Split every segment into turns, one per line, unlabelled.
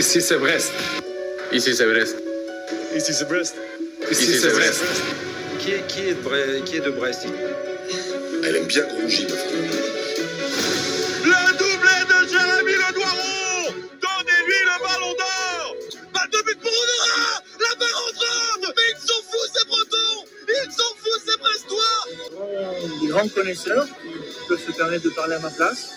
Ici c'est Brest.
Ici c'est Brest.
Ici c'est Brest.
Ici c'est Brest.
Qui est, qui est de Brest, qui est de Brest
Elle aime bien femme.
Le doublé de Jérémy Le Doiron Donnez-lui le ballon d'or Pas de but pour Honora La barre rentrante Mais ils sont fous ces Bretons Ils sont fous ces Brestois
des grands connaisseurs qui peuvent se permettre de parler à ma place.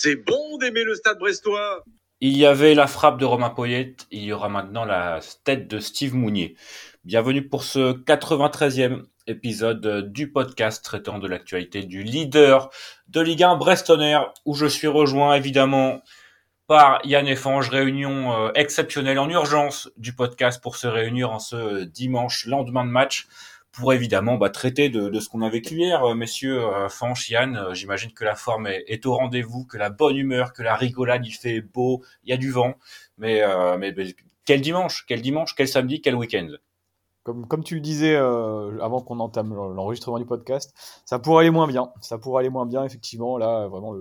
C'est bon d'aimer le stade brestois.
Il y avait la frappe de Romain Poyette, il y aura maintenant la tête de Steve Mounier. Bienvenue pour ce 93e épisode du podcast traitant de l'actualité du leader de Ligue 1 Brestonner, où je suis rejoint évidemment par Yann Efange, réunion euh, exceptionnelle en urgence du podcast pour se réunir en ce dimanche lendemain de match pour évidemment bah, traiter de, ce qu'on a vécu hier, euh, messieurs euh, Fanch, Yann. euh, J'imagine que la forme est, au rendez-vous, que la bonne humeur, que la rigolade, il fait beau, il y a du vent. Mais, quel dimanche, quel dimanche, quel samedi, quel week-end.
Comme, tu le disais avant qu'on entame l'enregistrement du podcast, ça pourrait aller moins bien. Ça pourrait aller moins bien, effectivement. Là, vraiment,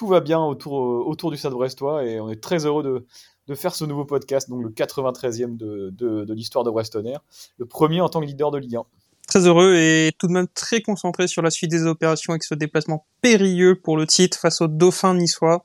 tout va bien autour, du Stade Brestois et on est très heureux de, faire ce nouveau podcast, donc le 93e de, l'histoire de Brestonner, le premier en tant que leader de Ligue 1.
Très heureux et tout de même très concentré sur la suite des opérations avec ce déplacement périlleux pour le titre face au Dauphin niçois.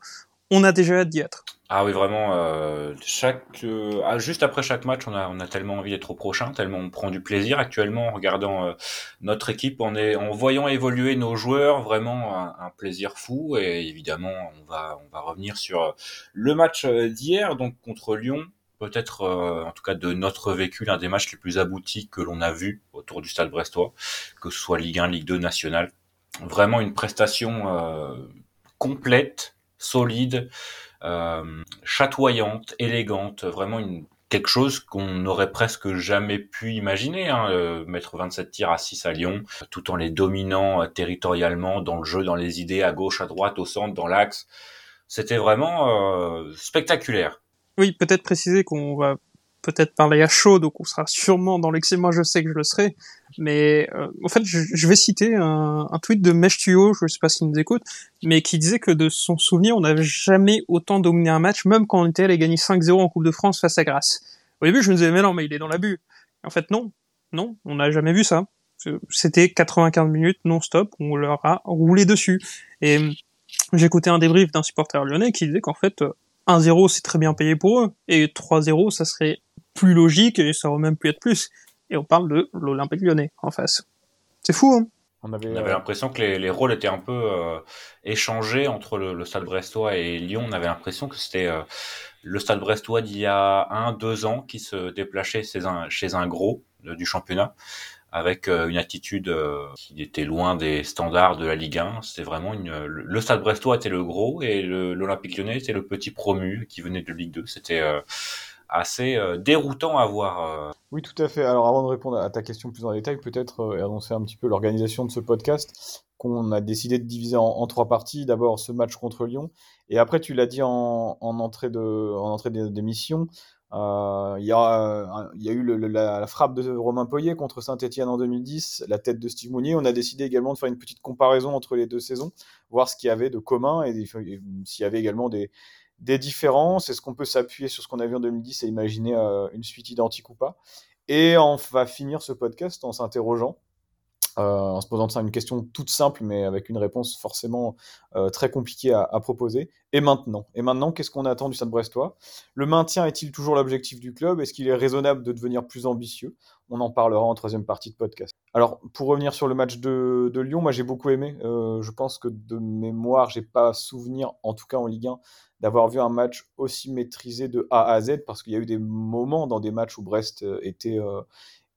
On a déjà hâte d'y être.
Ah oui, vraiment, euh, chaque, euh, ah, juste après chaque match, on a, on a tellement envie d'être au prochain, tellement on prend du plaisir actuellement en regardant euh, notre équipe, en voyant évoluer nos joueurs, vraiment un, un plaisir fou. Et évidemment, on va, on va revenir sur euh, le match euh, d'hier, donc contre Lyon. Peut-être, euh, en tout cas, de notre vécu, l'un des matchs les plus aboutis que l'on a vu autour du Stade Brestois, que ce soit Ligue 1, Ligue 2 nationale. Vraiment une prestation euh, complète, solide, euh, chatoyante, élégante, vraiment une quelque chose qu'on n'aurait presque jamais pu imaginer, hein, euh, mettre 27 tirs à 6 à Lyon, tout en les dominant euh, territorialement dans le jeu, dans les idées, à gauche, à droite, au centre, dans l'axe. C'était vraiment euh, spectaculaire.
Oui, peut-être préciser qu'on va peut-être parler à chaud, donc on sera sûrement dans l'excès. Moi, je sais que je le serai. Mais euh, en fait, je, je vais citer un, un tweet de Mesh Tuyau, je sais pas s'il nous écoute, mais qui disait que de son souvenir, on n'avait jamais autant dominé un match, même quand on était allé gagner 5-0 en Coupe de France face à Grasse. Au début, je me disais, mais non, mais il est dans l'abus. En fait, non. Non, on n'a jamais vu ça. C'était 95 minutes non-stop, on leur a roulé dessus. Et j'écoutais un débrief d'un supporter lyonnais qui disait qu'en fait, 1-0 c'est très bien payé pour eux, et 3-0 ça serait plus logique et ça aurait même pu être plus. Et on parle de l'Olympique lyonnais en face. C'est fou, hein
On avait, euh,
l'impression que les, les rôles étaient un peu euh, échangés entre le, le Stade Brestois et Lyon. On avait l'impression que c'était euh, le Stade Brestois d'il y a un, deux ans qui se déplaçait chez un, chez un gros du championnat avec euh, une attitude euh, qui était loin des standards de la Ligue 1. C'était vraiment. Le Stade Brestois était le gros et l'Olympique Lyonnais était le petit promu qui venait de Ligue 2. C'était euh, assez déroutant à voir.
Oui, tout à fait. Alors, avant de répondre à ta question plus en détail, peut-être annoncer un petit peu l'organisation de ce podcast qu'on a décidé de diviser en, trois parties. D'abord, ce match contre Lyon. Et après, tu l'as dit en, en entrée de, en il y, a, euh, il y a eu la, frappe de Romain Poyet contre Saint-Etienne en 2010, la tête de Steve Mounier. On a décidé également de faire une petite comparaison entre les deux saisons, voir ce qu'il y avait de commun et, s'il y avait également des, des différences. Est-ce qu'on peut s'appuyer sur ce qu'on a vu en 2010 et imaginer euh, une suite identique ou pas? Et on va finir ce podcast en s'interrogeant, euh, en se posant une question toute simple, mais avec une réponse forcément euh, très compliquée à, proposer. Et maintenant? Et maintenant, qu'est-ce qu'on attend du Stade Brestois? Le maintien est-il toujours l'objectif du club? Est-ce qu'il est raisonnable de devenir plus ambitieux? On en parlera en troisième partie de podcast. Alors, pour revenir sur le match de, Lyon, moi j'ai beaucoup aimé. Euh, je pense que de mémoire, j'ai pas souvenir, en tout cas en Ligue 1, d'avoir vu un match aussi maîtrisé de A à Z, parce qu'il y a eu des moments dans des matchs où Brest était,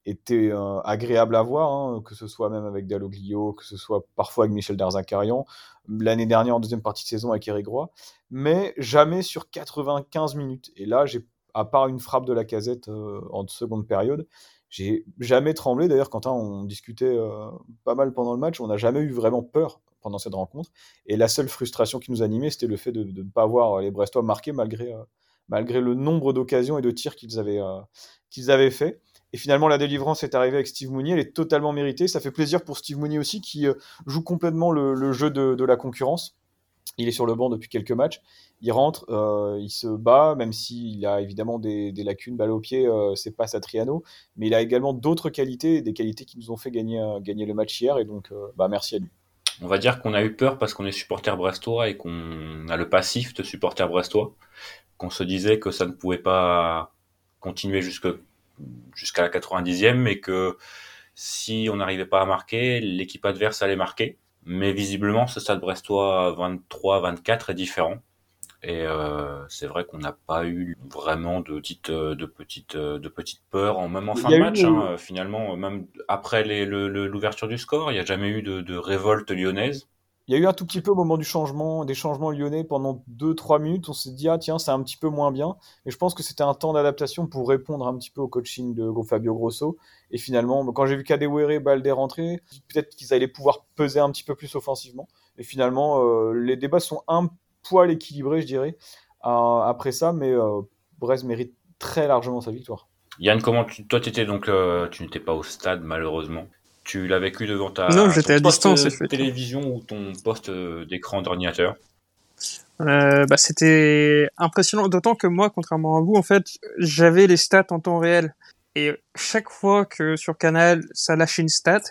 était euh, agréable à voir, hein, que ce soit même avec Dalloglio, que ce soit parfois avec Michel Darzacarian, l'année dernière en deuxième partie de saison avec Eric Roy, mais jamais sur 95 minutes. Et là, j'ai, à part une frappe de la casette euh, en seconde période, j'ai jamais tremblé. D'ailleurs, Quentin, on discutait euh, pas mal pendant le match, on n'a jamais eu vraiment peur pendant cette rencontre. Et la seule frustration qui nous animait, c'était le fait de, ne pas voir les Brestois marquer malgré, malgré le nombre d'occasions et de tirs qu'ils avaient, qu'ils avaient fait. Et finalement, la délivrance est arrivée avec Steve Mooney. Elle est totalement méritée. Ça fait plaisir pour Steve Mooney aussi, qui euh, joue complètement le, jeu de, la concurrence. Il est sur le banc depuis quelques matchs. Il rentre, euh, il se bat, même s'il a évidemment des, lacunes, balle au pied, euh, c'est pas Satriano. Mais il a également d'autres qualités, des qualités qui nous ont fait gagner, euh, le match hier. Et donc, bah, merci à lui.
On va dire qu'on a eu peur parce qu'on est supporter brestois et qu'on a le passif de supporter brestois. Qu'on se disait que ça ne pouvait pas continuer jusque jusqu'à la 90e, et que si on n'arrivait pas à marquer, l'équipe adverse allait marquer. Mais visiblement, ce stade brestois 23-24 est différent. Et euh, c'est vrai qu'on n'a pas eu vraiment de petites, de petites, de petites peurs, en, même en fin de match. Eu... Hein, finalement, même après l'ouverture du score, il n'y a jamais eu de, de révolte lyonnaise.
Il y a eu un tout petit peu au moment du changement, des changements lyonnais pendant 2-3 minutes. On s'est dit, ah tiens, c'est un petit peu moins bien. Et je pense que c'était un temps d'adaptation pour répondre un petit peu au coaching de Fabio Grosso. Et finalement, quand j'ai vu Kadewere, Balde rentrer, peut-être qu'ils allaient pouvoir peser un petit peu plus offensivement. Et finalement, euh, les débats sont un poil équilibrés, je dirais, après ça. Mais euh, Brest mérite très largement sa victoire.
Yann, comment tu, toi, étais donc, euh, tu n'étais pas au stade malheureusement. Tu l'as vécu devant ta
non, j'étais à distance,
de télévision ou ton poste d'écran d'ordinateur
euh, bah, C'était impressionnant, d'autant que moi, contrairement à vous, en fait, j'avais les stats en temps réel. Et chaque fois que sur Canal, ça lâchait une stat,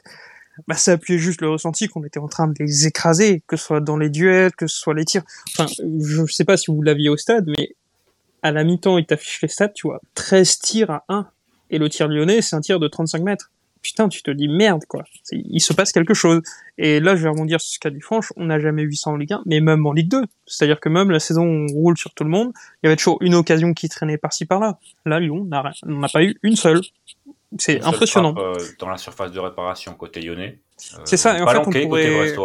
bah, ça appuyait juste le ressenti qu'on était en train de les écraser, que ce soit dans les duels, que ce soit les tirs. Enfin, je sais pas si vous l'aviez au stade, mais à la mi-temps, il t'affiche les stats, tu vois, 13 tirs à 1. Et le tir lyonnais, c'est un tir de 35 mètres putain, tu te dis merde, quoi. Il se passe quelque chose. Et là, je vais rebondir sur ce qu'a dit Franche, on n'a jamais vu ça en Ligue 1, mais même en Ligue 2. C'est-à-dire que même la saison, on roule sur tout le monde. Il y avait toujours une occasion qui traînait par-ci par-là. Là, Lyon, on n'a pas eu une seule. C'est impressionnant.
Frappe, euh, dans la surface de réparation côté lyonnais.
Euh, c'est ça, et en fait, on pourrait...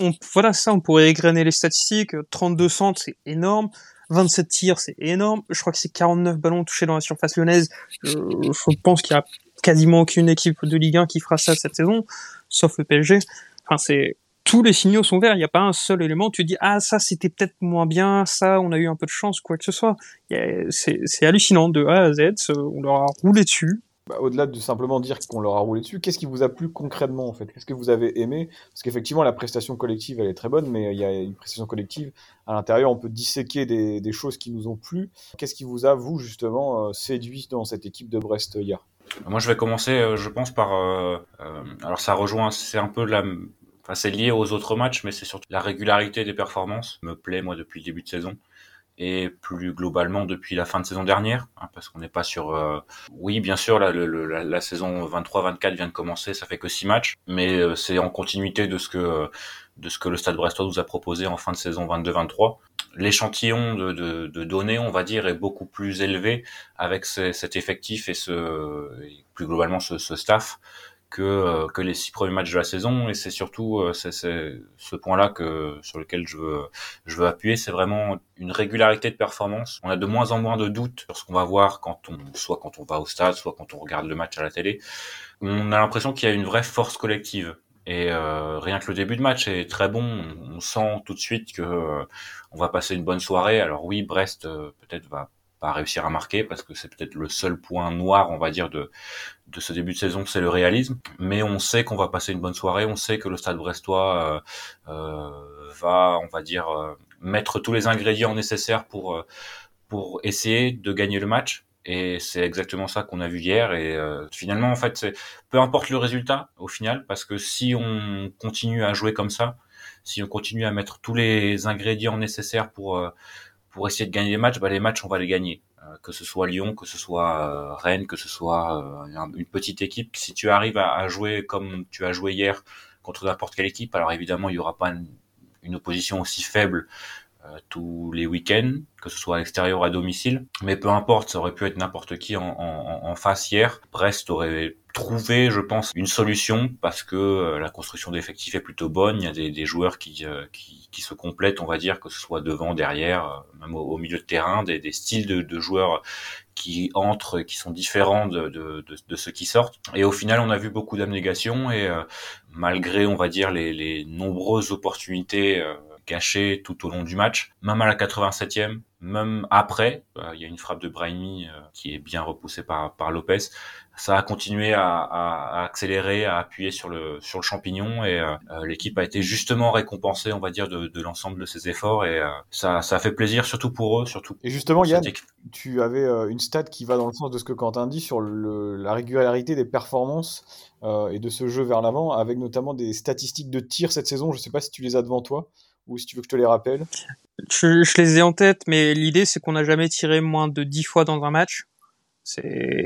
On, voilà ça, on pourrait égrener les statistiques. 32 centres, c'est énorme. 27 tirs, c'est énorme. Je crois que c'est 49 ballons touchés dans la surface lyonnaise. Je, je pense qu'il y a quasiment aucune équipe de Ligue 1 qui fera ça cette saison, sauf le PSG. Enfin, c'est tous les signaux sont verts. Il n'y a pas un seul élément. Tu dis ah ça c'était peut-être moins bien, ça on a eu un peu de chance, quoi que ce soit. C'est hallucinant de A à Z. On leur a roulé dessus.
Bah, Au-delà de simplement dire qu'on leur a roulé dessus, qu'est-ce qui vous a plu concrètement en fait? Qu'est-ce que vous avez aimé? Parce qu'effectivement la prestation collective elle est très bonne, mais il y a une prestation collective à l'intérieur. On peut disséquer des, choses qui nous ont plu. Qu'est-ce qui vous a vous justement euh, séduit dans cette équipe de Brest hier
moi, je vais commencer, euh, je pense, par. Euh, alors, ça rejoint, c'est un peu la. Enfin, c'est lié aux autres matchs, mais c'est surtout la régularité des performances me plaît, moi, depuis le début de saison. Et plus globalement depuis la fin de saison dernière, hein, parce qu'on n'est pas sur. Euh... Oui, bien sûr, la, la, la saison 23-24 vient de commencer, ça fait que six matchs, mais euh, c'est en continuité de ce que de ce que le Stade Brestois nous a proposé en fin de saison 22-23 l'échantillon de, de, de, données, on va dire, est beaucoup plus élevé avec ce, cet effectif et ce, et plus globalement ce, ce staff que, euh, que les six premiers matchs de la saison. Et c'est surtout euh, c'est, ce point-là que sur lequel je veux, je veux appuyer, c'est vraiment une régularité de performance. On a de moins en moins de doutes sur ce qu'on va voir quand on, soit quand on va au stade, soit quand on regarde le match à la télé. On a l'impression qu'il y a une vraie force collective. Et euh, rien que le début de match est très bon. On sent tout de suite que euh, on va passer une bonne soirée. Alors oui, Brest euh, peut-être va pas réussir à marquer parce que c'est peut-être le seul point noir, on va dire, de de ce début de saison, c'est le réalisme. Mais on sait qu'on va passer une bonne soirée. On sait que le Stade Brestois va, on va dire, mettre tous les ingrédients nécessaires pour pour essayer de gagner le match et c'est exactement ça qu'on a vu hier. Et euh, finalement, en fait, c'est peu importe le résultat au final, parce que si on continue à jouer comme ça, si on continue à mettre tous les ingrédients nécessaires pour euh, pour essayer de gagner les matchs, bah les matchs on va les gagner. Euh, que ce soit Lyon, que ce soit euh, Rennes, que ce soit une petite équipe. Si tu arrives à, jouer comme tu as joué hier contre n'importe quelle équipe, alors évidemment il y aura pas une, opposition aussi faible euh, tous les week-ends, que ce soit à l'extérieur ou à domicile. Mais peu importe, ça aurait pu être n'importe qui en, en, en, face hier. Brest aurait trouvé, je pense, une solution parce que euh, la construction d'effectifs est plutôt bonne. Il y a des, des joueurs qui, euh, qui, qui, se complètent, on va dire, que ce soit devant, derrière, même au, milieu de terrain, des, des styles de, de, joueurs qui entrent, qui sont différents de, de, de, ceux qui sortent. Et au final, on a vu beaucoup d'abnégation et malgré, on va dire, les, les nombreuses opportunités caché tout au long du match, même à la 87e, même après. Euh, il y a une frappe de Brahimi qui est bien repoussée par, par Lopez ça a continué à, à, accélérer, à appuyer sur le sur le champignon et euh, euh, l'équipe a été justement récompensée, on va dire, de, de l'ensemble de ses efforts et euh, ça ça a fait plaisir surtout pour eux, surtout.
Et justement, Yann, tu avais une stat qui va dans le sens de ce que Quentin dit sur le, la régularité des performances et de ce jeu vers l'avant, avec notamment des statistiques de tir cette saison. Je sais pas si tu les as devant toi ou si tu veux que je te les rappelle.
Je, je les ai en tête, mais l'idée c'est qu'on n'a jamais tiré moins de 10 fois dans un match. C'est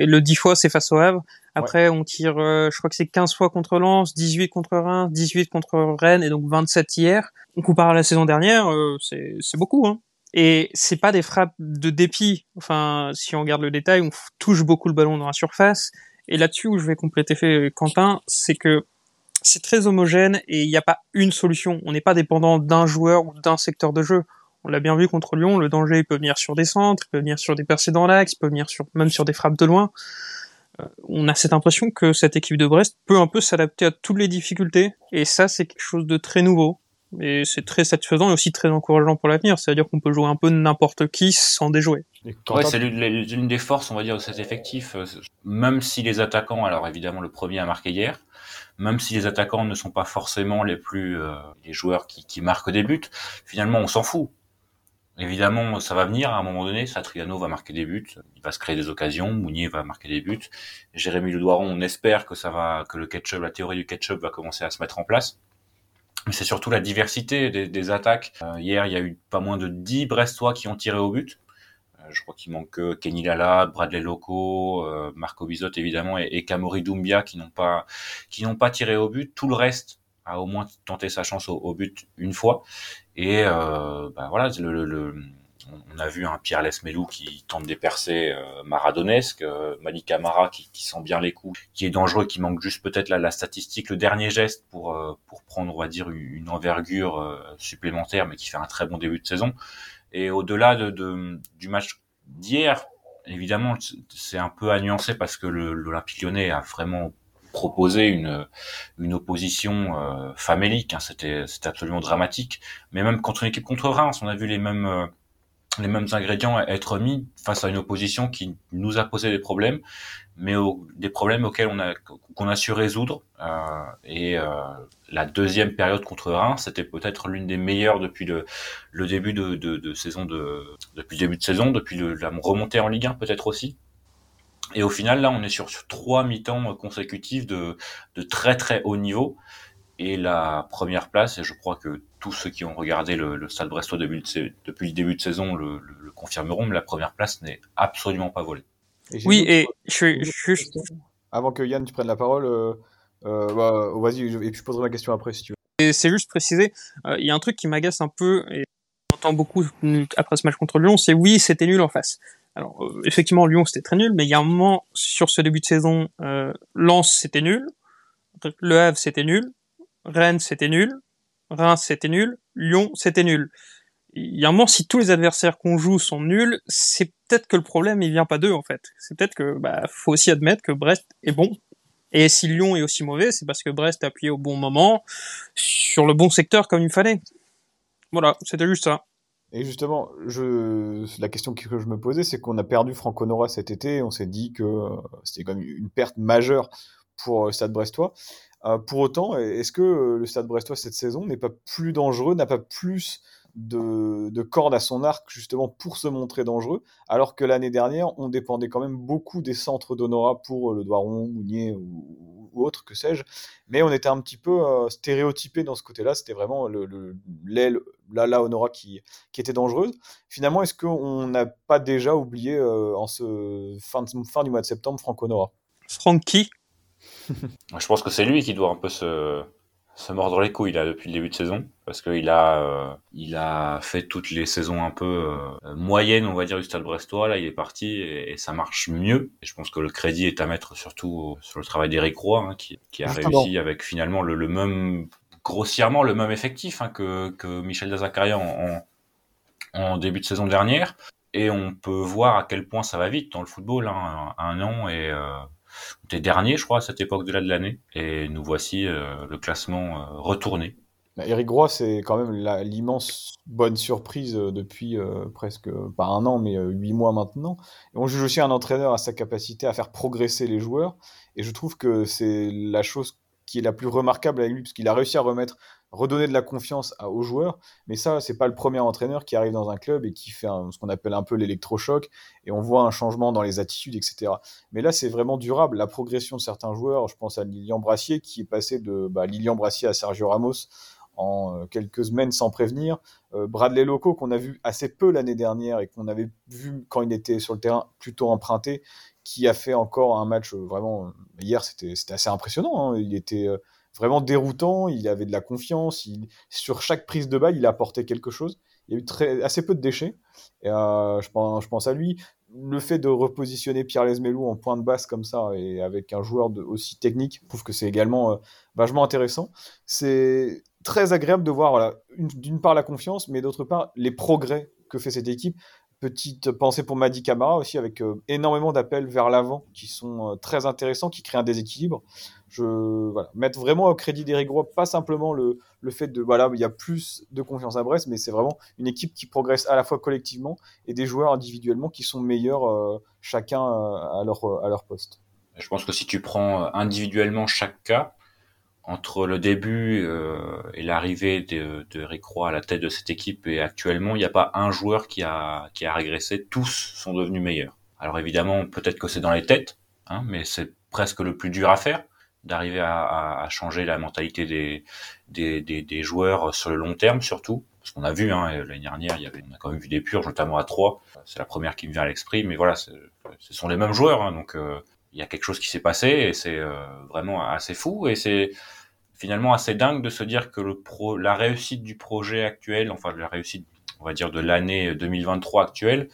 le 10 fois c'est face au Havre. Après on tire euh, je crois que c'est 15 fois contre Lens, 18 contre Reims, 18 contre Rennes et donc 27 hier. On compare à la saison dernière, euh, c'est c'est beaucoup hein. Et c'est pas des frappes de dépit. Enfin, si on regarde le détail, on touche beaucoup le ballon dans la surface. Et là-dessus où je vais compléter fait Quentin, c'est que c'est très homogène et il n'y a pas une solution. On n'est pas dépendant d'un joueur ou d'un secteur de jeu. On l'a bien vu contre Lyon, le danger peut venir sur des centres, il peut venir sur des percées dans l'axe, il peut venir sur, même sur des frappes de loin. Euh, on a cette impression que cette équipe de Brest peut un peu s'adapter à toutes les difficultés, et ça c'est quelque chose de très nouveau. Et c'est très satisfaisant et aussi très encourageant pour l'avenir. C'est-à-dire qu'on peut jouer un peu n'importe qui sans déjouer.
Ouais, c'est l'une des forces, on va dire, de cet effectif. Euh, même si les attaquants, alors évidemment le premier a marqué hier, même si les attaquants ne sont pas forcément les plus euh, les joueurs qui, qui marquent des buts, finalement on s'en fout. Évidemment, ça va venir à un moment donné. Satriano va marquer des buts, il va se créer des occasions. Mounier va marquer des buts. Jérémy Ledoiron, on espère que ça va, que le ketchup, la théorie du ketchup va commencer à se mettre en place. Mais c'est surtout la diversité des, attaques. Euh, hier, il y a eu pas moins de 10 Brestois qui ont tiré au but. Euh, je crois qu'il manque que Kenny Lala, Bradley Loco, euh, Marco Bizot évidemment et, et Kamori Doumbia qui n'ont pas qui n'ont pas tiré au but. Tout le reste a au moins tenté sa chance au, but une fois. Et euh, bah voilà, on a vu un Pierre Lesmelou qui tente des percées euh, maradonesques, euh, Malik qui, sent bien les coups, qui est dangereux, qui manque juste peut-être la, la, statistique, le dernier geste pour euh, pour prendre, on dire, une envergure supplémentaire, mais qui fait un très bon début de saison. Et au-delà de, du match d'hier, évidemment, c'est un peu à parce que l'Olympique Lyonnais a vraiment proposer une une opposition euh, famélique. Hein, c'était absolument dramatique. Mais même contre une équipe contre Reims, on a vu les mêmes euh, les mêmes ingrédients être mis face à une opposition qui nous a posé des problèmes, mais des problèmes auxquels on a qu'on a su résoudre. Euh, et euh, la deuxième période contre Reims, c'était peut-être l'une des meilleures depuis le, le début de, de, de, saison de depuis le début de saison, depuis le, la remontée en Ligue 1 peut-être aussi. Et au final, là, on est sur, trois mi-temps consécutifs de, de très très haut niveau. Et la première place, et je crois que tous ceux qui ont regardé le, le Stade Brestois depuis, depuis le début de saison le, le, confirmeront, mais la première place n'est absolument pas volée.
oui, et je, juste...
Avant que Yann, tu prennes la parole, euh, euh, bah, vas-y, et puis je poserai ma question après si tu veux.
C'est juste préciser, euh, il y a un truc qui m'agace un peu, et on entend beaucoup après ce match contre Lyon, c'est oui, c'était nul en face. Alors euh, effectivement Lyon c'était très nul, mais il y a un moment sur ce début de saison, euh, Lens c'était nul, Le Havre c'était nul, Rennes c'était nul, Reims c'était nul, Lyon c'était nul. Il y a un moment si tous les adversaires qu'on joue sont nuls, c'est peut-être que le problème il vient pas d'eux en fait. C'est peut-être que bah faut aussi admettre que Brest est bon. Et si Lyon est aussi mauvais, c'est parce que Brest a appuyé au bon moment, sur le bon secteur comme il fallait. Voilà, c'était juste ça.
Et justement, la question que je me posais, c'est qu'on a perdu Franco Nora cet été. On s'est dit que euh, c'était quand même une perte majeure pour euh, Stade Brestois. Euh, pour autant, est-ce que le Stade Brestois cette saison n'est pas plus dangereux, n'a pas plus de, de cordes à son arc justement pour se montrer dangereux, alors que l'année dernière, on dépendait quand même beaucoup des centres d'Honora pour le Doiron, Mounier ou, ou autre, que sais-je. Mais on était un petit peu euh, stéréotypé dans ce côté-là. C'était vraiment l'aile, le, la Honora qui, qui était dangereuse. Finalement, est-ce qu'on n'a pas déjà oublié euh, en ce fin, fin du mois de septembre Franck Honora?
Francky?
Je pense que c'est lui qui doit un peu se, se mordre les couilles là depuis le début de saison parce qu'il a euh, il a fait toutes les saisons un peu euh, moyennes on va dire du Stade Brestois. Là il est parti et, ça marche mieux. Et je pense que le crédit est à mettre surtout sur le travail d'Éric Roy hein, qui, qui, a réussi avec finalement le, le, même grossièrement le même effectif hein, que, que Michel Dazakaria en, en, en, début de saison dernière. Et on peut voir à quel point ça va vite dans le football hein, un, un an et euh, était dernier, je crois, à cette époque de l'année. Et nous voici euh, le classement euh, retourné.
Eric Roy, c'est quand même l'immense bonne surprise depuis presque, pas un an, mais huit mois maintenant. Et on juge aussi un entraîneur à sa capacité à faire progresser les joueurs. Et je trouve que c'est la chose qui est la plus remarquable avec lui, parce qu'il a réussi à remettre, redonner de la confiance aux joueurs. Mais ça, c'est pas le premier entraîneur qui arrive dans un club et qui fait ce qu'on appelle un peu l'électrochoc, et on voit un changement dans les attitudes, etc. Mais là, c'est vraiment durable. La progression de certains joueurs, je pense à Lilian Brassier, qui est passé de bah, Lilian Brassier à Sergio Ramos en euh, quelques semaines sans prévenir. Euh, Bradley Loco, qu'on a vu assez peu l'année dernière et qu'on avait vu quand il était sur le terrain plutôt emprunté, qui a fait encore un match euh, vraiment. Hier, c'était assez impressionnant. Hein. Il était vraiment déroutant, il avait de la confiance. sur chaque prise de balle, il apportait quelque chose. Il y a eu très, assez peu de déchets. Et, je, pense, je pense à lui. Le fait de repositionner Pierre Lesmelou en point de basse comme ça et avec un joueur de, aussi technique, je trouve que c'est également vachement intéressant. C'est très agréable de voir d'une part la confiance, mais d'autre part les progrès que fait cette équipe. Petite pensée pour Madi Camara aussi, avec euh, énormément d'appels vers l'avant qui sont euh, très intéressants, qui créent un déséquilibre. Je voilà, mettre vraiment au crédit d'Eric Roy, pas simplement le, le fait de voilà, il y a plus de confiance à Brest, mais c'est vraiment une équipe qui progresse à la fois collectivement et des joueurs individuellement qui sont meilleurs euh, chacun à, leur, à leur poste.
Je pense que si tu prends individuellement chaque cas, entre le début euh, et l'arrivée de, de Rick à la tête de cette équipe et actuellement, il n'y a pas un joueur qui a, qui a régressé. Tous sont devenus meilleurs. Alors évidemment, peut-être que c'est dans les têtes, hein, mais c'est presque le plus dur à faire d'arriver à, à, changer la mentalité des, des, des, des, joueurs sur le long terme surtout. Parce qu'on a vu, hein, l'année dernière, il y avait, on a quand même vu des purges, notamment à 3. C'est la première qui me vient à l'esprit, mais voilà, ce sont les mêmes joueurs, hein, donc euh, il y a quelque chose qui s'est passé et c'est euh, vraiment assez fou et c'est finalement assez dingue de se dire que le pro, la réussite du projet actuel, enfin la réussite, on va dire de l'année 2023 actuelle,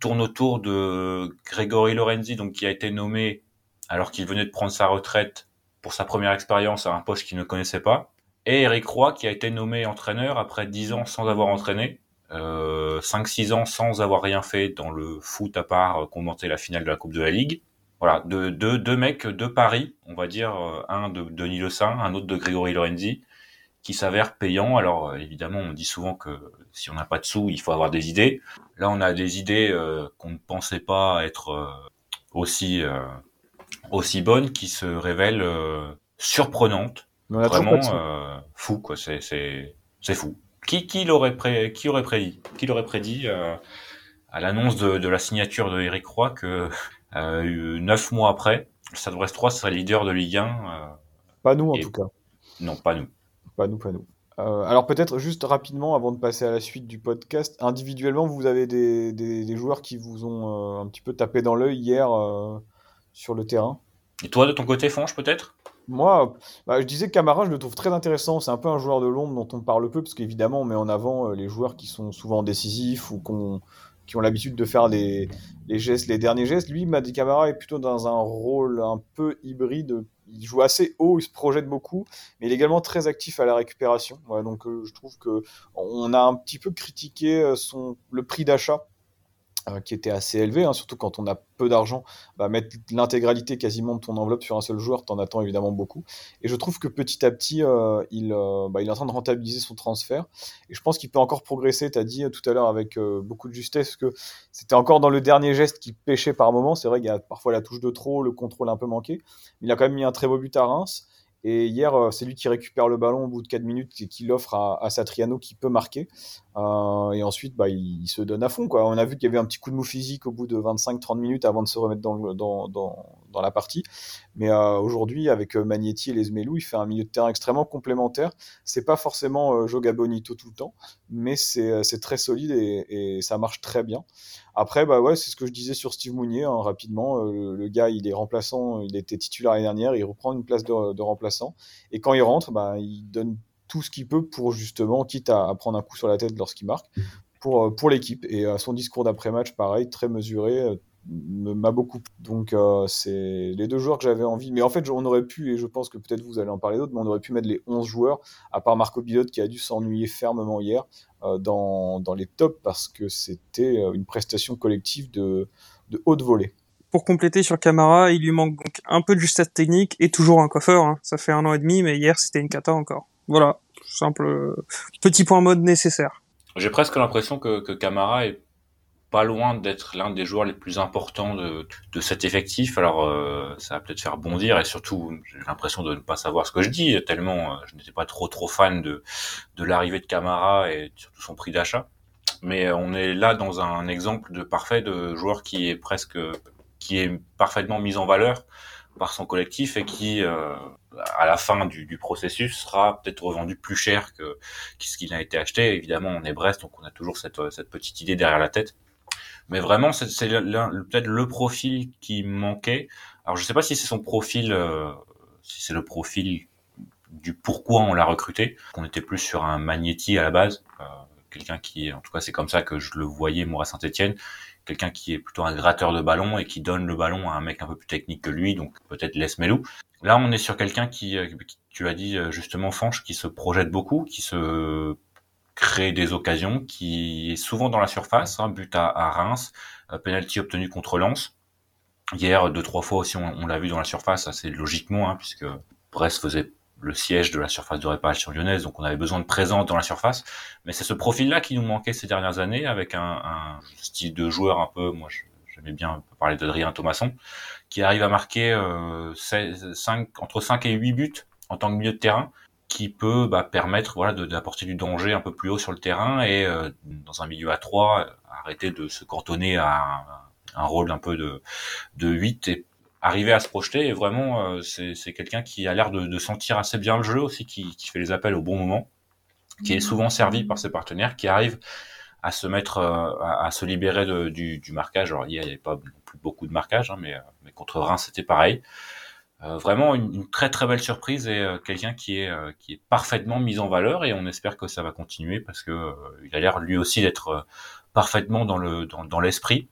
tourne autour de Grégory Lorenzi, donc qui a été nommé alors qu'il venait de prendre sa retraite pour sa première expérience à un poste qu'il ne connaissait pas, et Eric Roy qui a été nommé entraîneur après 10 ans sans avoir entraîné, euh, 5-6 ans sans avoir rien fait dans le foot à part commenter la finale de la Coupe de la Ligue voilà, deux, deux, deux mecs de Paris, on va dire, euh, un de Denis Le Saint, un autre de Grégory Lorenzi, qui s'avère payant. Alors euh, évidemment, on dit souvent que si on n'a pas de sous, il faut avoir des idées. Là, on a des idées euh, qu'on ne pensait pas être aussi aussi bonnes, qui se révèlent surprenantes, vraiment fou quoi. C'est c'est c'est fou. Qui qui l'aurait pré... qui aurait prédit Qui l'aurait prédit à l'annonce de, de, la signature de Eric Roy que euh, neuf mois après, le Stade Brest 3 serait leader de Ligue 1. Euh,
pas nous en tout cas.
Non, pas nous.
Pas nous, pas nous. Euh, alors peut-être juste rapidement, avant de passer à la suite du podcast, individuellement, vous avez des, des, joueurs qui vous ont un petit peu tapé dans l'œil hier sur le terrain.
Et toi, de ton côté, Fanche, peut-être?
Moi, bah, je disais que Camara, je le trouve très intéressant. C'est un peu un joueur de l'ombre dont on parle peu, parce qu'évidemment, on met en avant les joueurs qui sont souvent décisifs ou qu'on qui ont l'habitude de faire les, gestes, les derniers gestes. Lui, Madi Camara est plutôt dans un rôle un peu hybride. Il joue assez haut, il se projette beaucoup, mais il est également très actif à la récupération. donc euh, je trouve que on a un petit peu critiqué euh, son, le prix d'achat qui était assez élevé, hein, surtout quand on a peu d'argent, bah, mettre l'intégralité quasiment de ton enveloppe sur un seul joueur, t'en attends évidemment beaucoup. Et je trouve que petit à petit, euh, il, euh, bah, il est en train de rentabiliser son transfert. Et je pense qu'il peut encore progresser. Tu as dit tout à l'heure avec beaucoup de justesse que c'était encore dans le dernier geste qui pêchait par moment. C'est vrai qu'il y a parfois la touche de trop, le contrôle un peu manqué. Mais il a quand même mis un très beau but à Reims. Et hier, euh, c'est lui qui récupère le ballon au bout de 4 minutes et qui l'offre à, à, Satriano qui peut marquer. Euh, et ensuite, bah, il, se donne à fond. Quoi. On a vu qu'il y avait un petit coup de mou physique au bout de 25-30 minutes avant de se remettre dans, dans, dans, dans la partie. Mais euh, aujourd'hui, avec euh, Magnetti et les Zmelou, il fait un milieu de terrain extrêmement complémentaire. C'est pas forcément euh, Joga Bonito tout le temps, mais c'est très solide et, ça marche très bien. Après, bah ouais, c'est ce que je disais sur Steve Mounier hein, rapidement. Le, gars, il est remplaçant, il était titulaire l'année dernière, il reprend une place de, remplaçant. Et quand il rentre, bah, il donne tout ce qu'il peut pour justement, quitte à, prendre un coup sur la tête lorsqu'il marque, pour, pour l'équipe. Et son discours d'après-match, pareil, très mesuré, m'a beaucoup. Donc euh, c'est les deux joueurs que j'avais envie. Mais en fait, on aurait pu, et je pense que peut-être vous allez en parler d'autres, mais on aurait pu mettre les 11 joueurs, à part Marco Bilot qui a dû s'ennuyer fermement hier, euh, dans, dans, les tops parce que c'était euh, une prestation collective de, de haute volée.
Pour compléter sur Camara, il lui manque donc un peu de justesse technique et toujours un coiffeur. Hein. Ça fait un an et demi, mais hier c'était une cata encore. Voilà, simple petit point mode nécessaire.
J'ai presque l'impression que, que Camara est pas loin d'être l'un des joueurs les plus importants de, de cet effectif. Alors, euh, ça va peut-être faire bondir et surtout, j'ai l'impression de ne pas savoir ce que je dis, tellement euh, je n'étais pas trop trop fan de, de l'arrivée de Camara et surtout son prix d'achat. Mais on est là dans un exemple de parfait de joueur qui est presque, qui est parfaitement mis en valeur par son collectif et qui, euh, à la fin du, du processus, sera peut-être revendu plus cher que, ce qu'il a été acheté. Évidemment, on est Brest, donc on a toujours cette, cette petite idée derrière la tête. Mais vraiment, c'est peut-être le profil qui manquait. Alors, je sais pas si c'est son profil, euh, si c'est le profil du pourquoi on l'a recruté. On était plus sur un Magnetti à la base, euh, quelqu'un qui, en tout cas, c'est comme ça que je le voyais moi à Saint-Etienne, quelqu'un qui est plutôt un gratteur de ballon et qui donne le ballon à un mec un peu plus technique que lui, donc peut-être Les Melou. Là, on est sur quelqu'un qui, euh, tu as dit justement, Fanche, qui se projette beaucoup, qui se crée des occasions, qui est souvent dans la surface, hein, but à, à Reims, euh, penalty obtenu contre Lens. Hier, deux trois fois aussi, on, l'a vu dans la surface, assez logiquement, hein, puisque Brest faisait le siège de la surface de réparation lyonnaise, donc on avait besoin de présence dans la surface. Mais c'est ce profil-là qui nous manquait ces dernières années, avec un, un style de joueur un peu, moi j'aimais bien parler d'Adrien Thomasson, qui arrive à marquer euh, 5, entre 5 et 8 buts en tant que milieu de terrain, qui peut bah, permettre voilà d'apporter du danger un peu plus haut sur le terrain et euh, dans un milieu à 3 arrêter de se cantonner à un, rôle un peu de de 8 et arriver à se projeter. Et vraiment euh, c'est quelqu'un qui a l'air de, de, sentir assez bien le jeu aussi qui, qui fait les appels au bon moment qui est souvent servi par ses partenaires qui arrive à se mettre euh, à, se libérer de, du, du, marquage. Alors il n'y avait pas beaucoup de marquage hein, mais, mais contre Reims c'était pareil euh, vraiment une, très très belle surprise et euh, quelqu'un qui est euh, qui est parfaitement mis en valeur et on espère que ça va continuer parce que il a l'air lui aussi d'être parfaitement dans le dans, dans l'esprit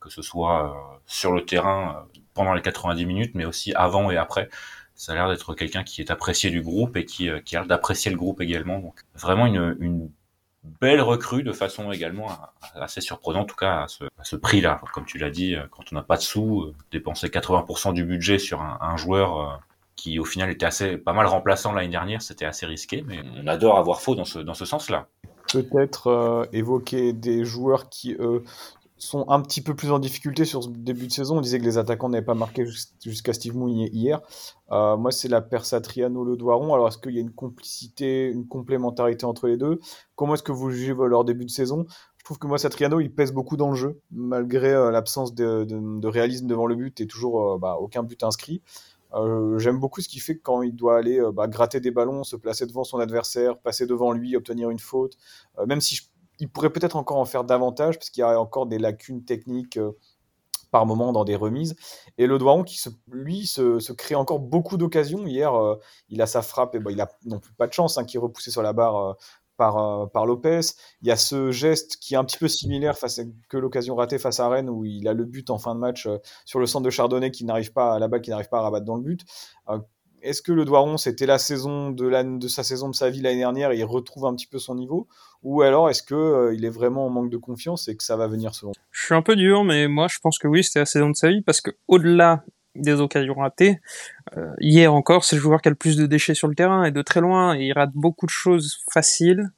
que ce soit sur le terrain pendant les 90 minutes mais aussi avant et après. Ça a l'air d'être quelqu'un qui est apprécié du groupe et qui, qui a l'air d'apprécier le groupe également. Donc vraiment une, une belle recrue de façon également assez surprenante, en tout cas à ce, prix-là. Comme tu l'as dit, quand on n'a pas de sous, euh, dépenser 80% du budget sur un, joueur euh, qui au final était assez pas mal remplaçant l'année dernière, c'était assez risqué, mais on adore avoir faux dans ce, dans ce sens-là.
Peut-être euh, évoquer des joueurs qui eux, sont un petit peu plus en difficulté sur ce début de saison. On disait que les attaquants n'avaient pas marqué jusqu'à Steve Mounier hier. Euh, moi, c'est la Persatriano Le Doiron. Alors, est-ce qu'il y a une complicité, une complémentarité entre les deux? Comment est-ce que vous jugez leur début de saison? Je trouve que moi, Satriano, il pèse beaucoup dans le jeu, malgré euh, l'absence de, de, réalisme devant le but et toujours euh, bah, aucun but inscrit. J'aime beaucoup ce qu'il fait quand il doit aller bah, gratter des ballons, se placer devant son adversaire, passer devant lui, obtenir une faute. Même si je il pourrait peut-être encore en faire davantage, parce qu'il y a encore des lacunes techniques euh, par moment dans des remises. Et le Doiron qui, se, lui, se, crée encore beaucoup d'occasions. Hier, euh, il a sa frappe, et ben, il a non plus pas de chance, hein, qui est repoussé sur la barre euh, par, par Lopez. Il y a ce geste qui est un petit peu similaire face à, que l'occasion ratée face à Rennes, où il a le but en fin de match sur le centre de Chardonnay qui n'arrive pas à la balle, qui n'arrive pas à rabattre dans le but. Est-ce que le Doiron, c'était la saison de, la, de sa saison de sa vie l'année dernière et il retrouve un petit peu son niveau? Ou alors est-ce qu'il euh, il est vraiment en manque de confiance et que ça va venir selon
Je suis un peu dur, mais moi je pense que oui, c'était la saison de sa vie parce que au-delà des occasions ratées, euh, hier encore, c'est le joueur qui a le plus de déchets sur le terrain et de très loin, il rate beaucoup de choses faciles.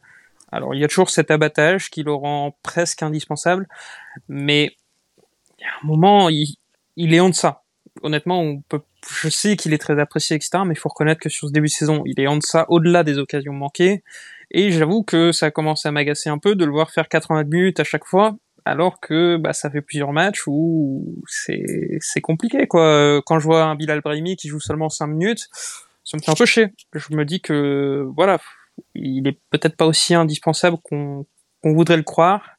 Alors il y a toujours cet abattage qui le rend presque indispensable, mais il y a un moment, il, il est en deçà honnêtement, on peut, je sais qu'il est très apprécié, etc., mais il faut reconnaître que sur ce début de saison, il est en deçà, au-delà des occasions manquées. Et j'avoue que ça a commencé à m'agacer un peu de le voir faire 80 minutes à chaque fois, alors que bah, ça fait plusieurs matchs où c'est compliqué quoi. Quand je vois un Bilal Brahimi qui joue seulement 5 minutes, ça me fait un peu chier. Je me dis que voilà, il est peut-être pas aussi indispensable qu'on qu'on voudrait le croire.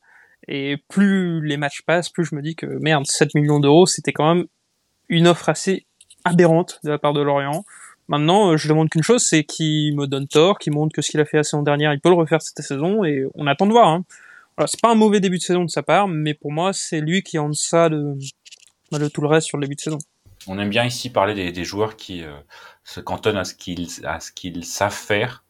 Et plus les matchs passent, plus je me dis que merde, 7 millions d'euros, c'était quand même une offre assez aberrante de la part de Lorient. Maintenant, je demande qu'une chose, c'est qu'il me donne tort, qu'il montre que ce qu'il a fait la saison dernière, il peut le refaire cette saison, et on attend de voir. Hein. Voilà, c'est pas un mauvais début de saison de sa part, mais pour moi, c'est lui qui est en deçà de, tout le reste sur le début de saison.
On aime bien ici parler des, joueurs qui euh, se cantonnent à ce qu'ils savent faire.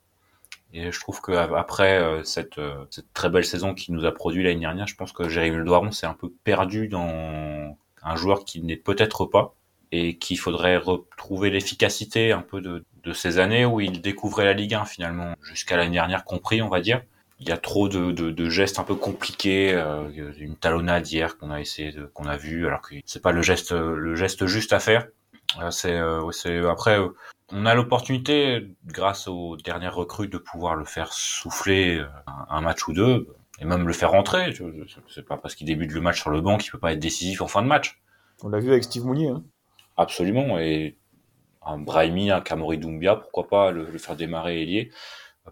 Et je trouve que après euh, cette, euh, cette très belle saison qu'il nous a produit l'année dernière, je pense que Jérémy Le Doiron s'est un peu perdu dans un joueur qui n'est peut-être pas et qu'il faudrait retrouver l'efficacité un peu de, de ces années où il découvrait la Ligue 1 finalement, jusqu'à l'année dernière compris, on va dire. Il y a trop de, de, de gestes un peu compliqués, euh, une talonnade hier qu'on a essayé, qu'on a vu, alors que c'est pas le geste, le geste juste à faire. Euh, c'est, euh, après, euh, on a l'opportunité, grâce aux dernières recrues, de pouvoir le faire souffler un, un match ou deux, et même le faire rentrer. C'est pas parce qu'il débute le match sur le banc qu'il peut pas être décisif en fin de match.
On l'a vu avec Steve Mounier. Hein.
Absolument. Et un Brahimi, un Kamori Doumbia, pourquoi pas le, le faire démarrer ailier.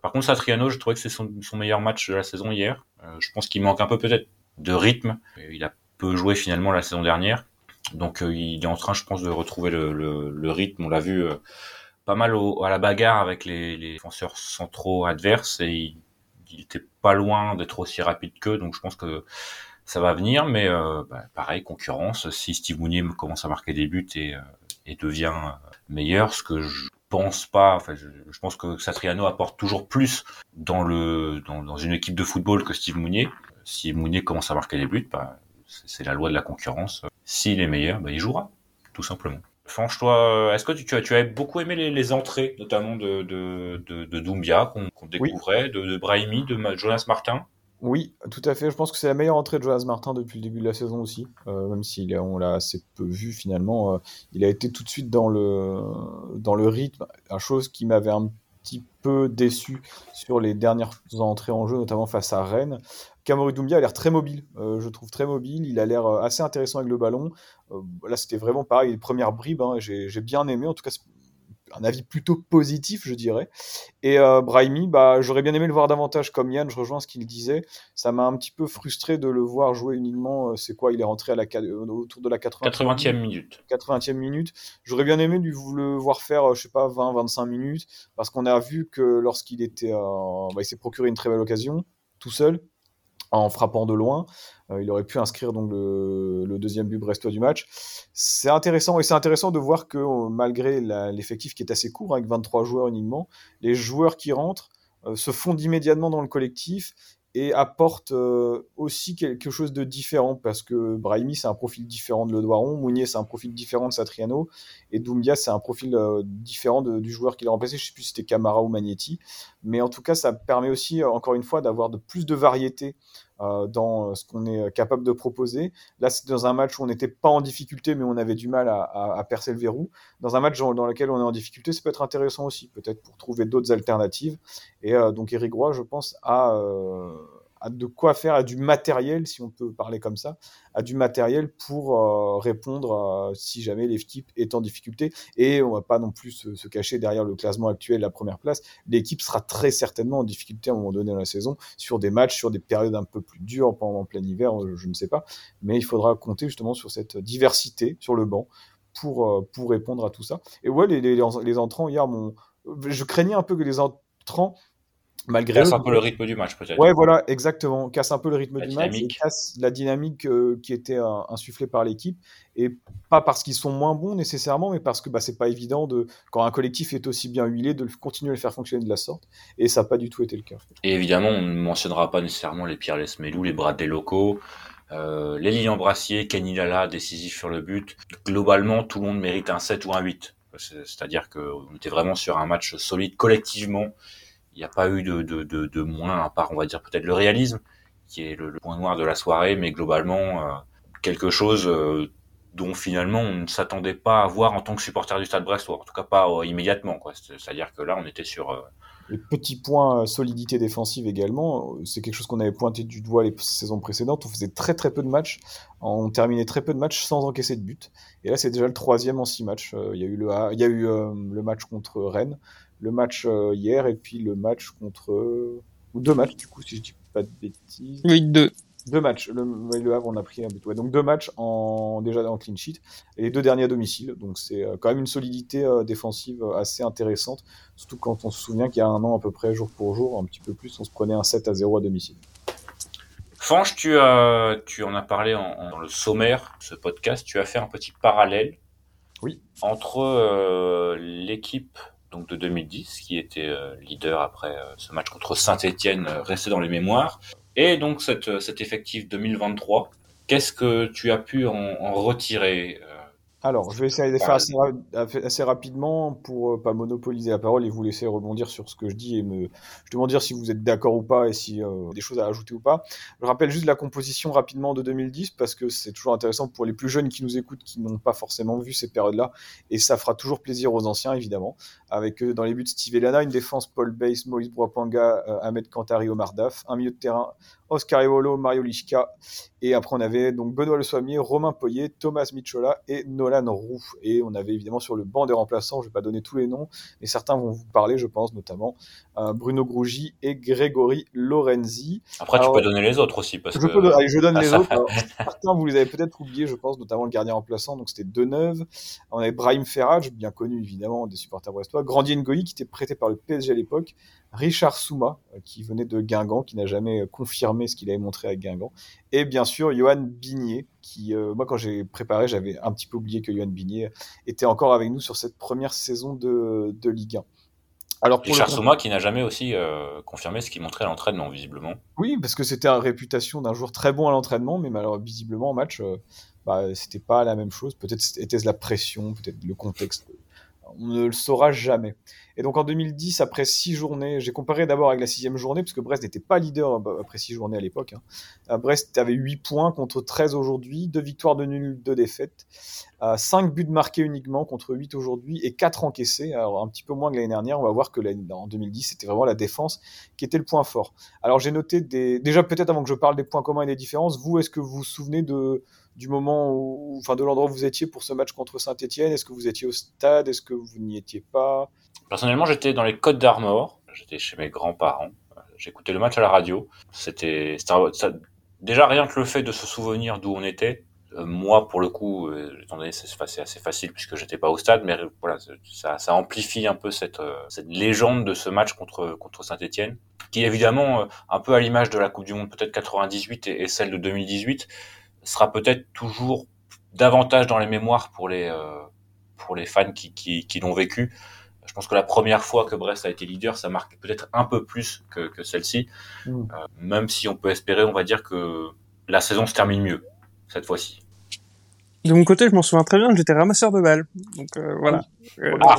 Par contre, Satriano, je trouvais que c'est son, son meilleur match de la saison hier. Euh, je pense qu'il manque un peu peut-être de rythme. Il a peu joué finalement la saison dernière. Donc euh, il est en train, je pense, de retrouver le, le, le rythme. On l'a vu euh, pas mal au- à la bagarre avec les, les défenseurs centraux adverses et il, il était pas loin d'être aussi rapide qu'eux. Donc je pense que ça va venir. Mais euh, bah, pareil, concurrence. Si Steve Mounier commence à marquer des buts et, euh, et devient euh, meilleur, ce que je pense pas. Enfin, je, pense que Satriano apporte toujours plus dans le dans, dans une équipe de football que Steve Mounier. Si Mounier commence à marquer des buts, bah, c'est la loi de la concurrence. S'il est meilleur, bah, il jouera, tout simplement. Franche, toi, est-ce que tu, tu as, tu as beaucoup aimé les, les entrées, notamment de, de, de, de Doumbia, qu'on
Oui.
découvrait, de, de Brahimi, de Ma- Jonas Martin?
Oui, tout à fait. Je pense que c'est la meilleure entrée de Jonas Martin depuis le début de la saison aussi. Euh, même si on l'a assez peu vu finalement, euh, il a été tout de suite dans le dans le rythme. La chose qui m'avait un petit peu déçu sur les dernières entrées en jeu, notamment face à Rennes. Doumbia a l'air très mobile, euh, je trouve très mobile. Il a l'air euh, assez intéressant avec le ballon. Euh, là, c'était vraiment pareil, les premières bribes. hein, j'ai bien aimé. En tout cas, un avis plutôt positif, je dirais. Et euh, Brahimi, bah, j'aurais bien aimé le voir davantage comme Yann, je rejoins ce qu'il disait. Ça m'a un petit peu frustré de le voir jouer uniquement, c'est quoi, il est rentré à la, qua- autour de la 80
80e minute.
80e minute. J'aurais bien aimé lui, le voir faire, je sais pas, 20-25 minutes, parce qu'on a vu que lorsqu'il était, bah, il s'est procuré une très belle occasion, tout seul, en frappant de loin. Euh, il aurait pu inscrire donc le, deuxième but brestois du match. C'est intéressant, et c'est intéressant de voir que euh, malgré l'effectif qui est assez court, hein, avec 23 joueurs uniquement, les joueurs qui rentrent euh, se fondent immédiatement dans le collectif et apportent euh, aussi quelque chose de différent parce que Brahimi c'est un profil différent de Le Doiron, Mounier c'est un profil différent de Satriano et Doumbia c'est un profil euh, différent du joueur qui l'a remplacé, je sais plus si c'était Camara ou Magnetti, mais en tout cas ça permet aussi encore une fois d'avoir de plus de variété dans euh, ce qu'on est capable de proposer. Là c'est dans un match où on n'était pas en difficulté mais on avait du mal à, à- à percer le verrou. Dans un match dans lequel on est en difficulté, ça peut être intéressant aussi peut-être pour trouver d'autres alternatives. Et euh, donc Eric Roy, je pense, a, euh, de quoi faire, a du matériel, si on peut parler comme ça, a du matériel pour euh, répondre à, si jamais l'équipe est en difficulté. Et on va pas non plus se, cacher derrière le classement actuel, la première place. L'équipe sera très certainement en difficulté à un moment donné dans la saison, sur des matchs, sur des périodes un peu plus dures pendant plein hiver, euh, je ne sais pas. Mais il faudra compter justement sur cette diversité sur le banc pour, euh, pour répondre à tout ça. Et ouais, les, entrants hier, je craignais un peu que les entrants, malgré
Casse
eux,
un peu le rythme du match, peut-être.
Ouais, voilà, exactement. Casse un peu le rythme
La
du match, et casse la dynamique euh, qui était euh, insufflée par l'équipe. Et pas parce qu'ils sont moins bons nécessairement, mais parce que bah, c'est pas évident de, quand un collectif est aussi bien huilé, de continuer à le faire fonctionner de la sorte. Et ça n'a pas du tout été le cas.
Et évidemment, on ne mentionnera pas nécessairement les Pierre Lesmelou, les Brad des locaux, euh, les Lilian Brassier, Kenny Lala, décisif sur le but. Globalement, tout le monde mérite un 7 ou un 8. C'est- C'est-à-dire qu'on était vraiment sur un match solide collectivement. Il n'y a pas eu de, de, moins, à part, on va dire, peut-être le réalisme, qui est le, point noir de la soirée, mais globalement, euh, quelque chose euh, dont finalement on ne s'attendait pas à voir en tant que supporter du Stade Brestois. En tout cas, pas euh, immédiatement. C'est-à-dire que là, on était sur... euh,
Les petits points euh, solidité défensive également, c'est quelque chose qu'on avait pointé du doigt les saisons précédentes. On faisait très très peu de matchs, on terminait très peu de matchs sans encaisser de but. Et là, c'est déjà le troisième en six matchs. Il y a eu le, il y a eu le match contre Rennes, le match euh, hier et puis le match contre euh, ou deux matchs du coup si je dis pas de bêtises.
Oui, deux.
Deux matchs. Le, le Havre, on a pris un but. Ouais, donc deux matchs en déjà en clean sheet et les deux derniers à domicile. Donc c'est euh, quand même une solidité euh, défensive assez intéressante, surtout quand on se souvient qu'il y a un an à peu près jour pour jour, un petit peu plus, on se prenait un 7 à 0 à domicile.
Fange, tu, as, tu en as parlé en, en- dans le sommaire de ce podcast. Tu as fait un petit parallèle
Oui.
entre euh, l'équipe de 2010, qui était euh, leader après euh, ce match contre Saint-Etienne, resté dans les mémoires, et donc cette, cet effectif 2023. Qu'est-ce que tu as pu en, retirer euh,
Alors, je vais essayer de faire assez, assez, rapidement pour euh, pas monopoliser la parole et vous laisser rebondir sur ce que je dis et me justement dire si vous êtes d'accord ou pas et si euh, des choses à ajouter ou pas. Je rappelle juste la composition rapidement de 2010 parce que c'est toujours intéressant pour les plus jeunes qui nous écoutent qui n'ont pas forcément vu ces périodes-là et ça fera toujours plaisir aux anciens évidemment. Avec euh, dans les buts Steve Elana, une défense Paul Bass, Maurice Broapanga, Ahmed Kantari, Omar Daf, un milieu de terrain Oscar Evolo, Mario Lichka. Et après, on avait donc Benoît Le Soimier, Romain Poyer, Thomas Michola et Nolan Roux. Et on avait évidemment sur le banc des remplaçants, je ne vais pas donner tous les noms, mais certains vont vous parler, je pense, notamment euh, Bruno Grougy et Grégory Lorenzi.
Après, tu peux donner les autres aussi. Parce
je,
que...
peux, allez, je donne les autres. certains, vous les avez peut-être oubliés, je pense, notamment le gardien remplaçant. Donc, c'était Deneuve. On avait Brahim Ferraj, bien connu évidemment des supporters brestois. Grandier Ngoï, qui était prêté par le PSG à l'époque. Richard Souma, euh, qui venait de Guingamp, qui n'a jamais euh, confirmé ce qu'il avait montré avec Guingamp, et bien sûr Johan Bigné, qui, euh, moi quand j'ai préparé, j'avais un petit peu oublié que Johan Bigné était encore avec nous sur cette première saison de, de Ligue 1.
Alors Richard Souma qui n'a jamais aussi confirmé ce qu'il montrait à l'entraînement, visiblement.
Oui, parce que c'était une réputation d'un joueur très bon à l'entraînement, mais malheureusement, visiblement en match, bah, c'était pas la même chose. Peut-être était-ce la pression, peut-être le contexte. On ne le saura jamais. Et donc en 2010, après six journées, j'ai comparé d'abord avec la sixième journée, puisque Brest n'était pas leader euh, après six journées à l'époque. Hein. Euh, Brest avait 8 points contre 13 aujourd'hui, deux victoires de nul, deux défaites, euh, 5 buts marqués uniquement contre 8 aujourd'hui et 4 encaissés, alors un petit peu moins que l'année dernière. On va voir que en 2010, c'était vraiment la défense qui était le point fort. Alors j'ai noté des... déjà peut-être avant que je parle des points communs et des différences, vous, est-ce que vous vous souvenez de du moment où, enfin, de l'endroit où vous étiez pour ce match contre Saint-Etienne Est-ce que vous étiez au stade? Est-ce que vous n'y étiez pas?
Personnellement, j'étais dans les Côtes d'Armor. J'étais chez mes grands-parents. J'écoutais le match à la radio. C'était, déjà rien que le fait de se souvenir d'où on était. Euh, moi, pour le coup, euh, étant donné c'est assez facile puisque j'étais pas au stade, mais voilà, ça, ça amplifie un peu cette, euh, cette légende de ce match contre Saint-Etienne, qui évidemment, un peu à l'image de la Coupe du Monde peut-être 98 et, et celle de 2018, sera peut-être toujours davantage dans les mémoires pour les pour les fans qui, qui, qui l'ont vécu je pense que la première fois que Brest a été leader, ça marque peut-être un peu plus que, que celle-ci. Mm. Euh, même si on peut espérer, on va dire que la saison se termine mieux cette fois-ci.
De mon côté, je m'en souviens très bien, j'étais ramasseur de balles. Donc euh, voilà. Euh, ah,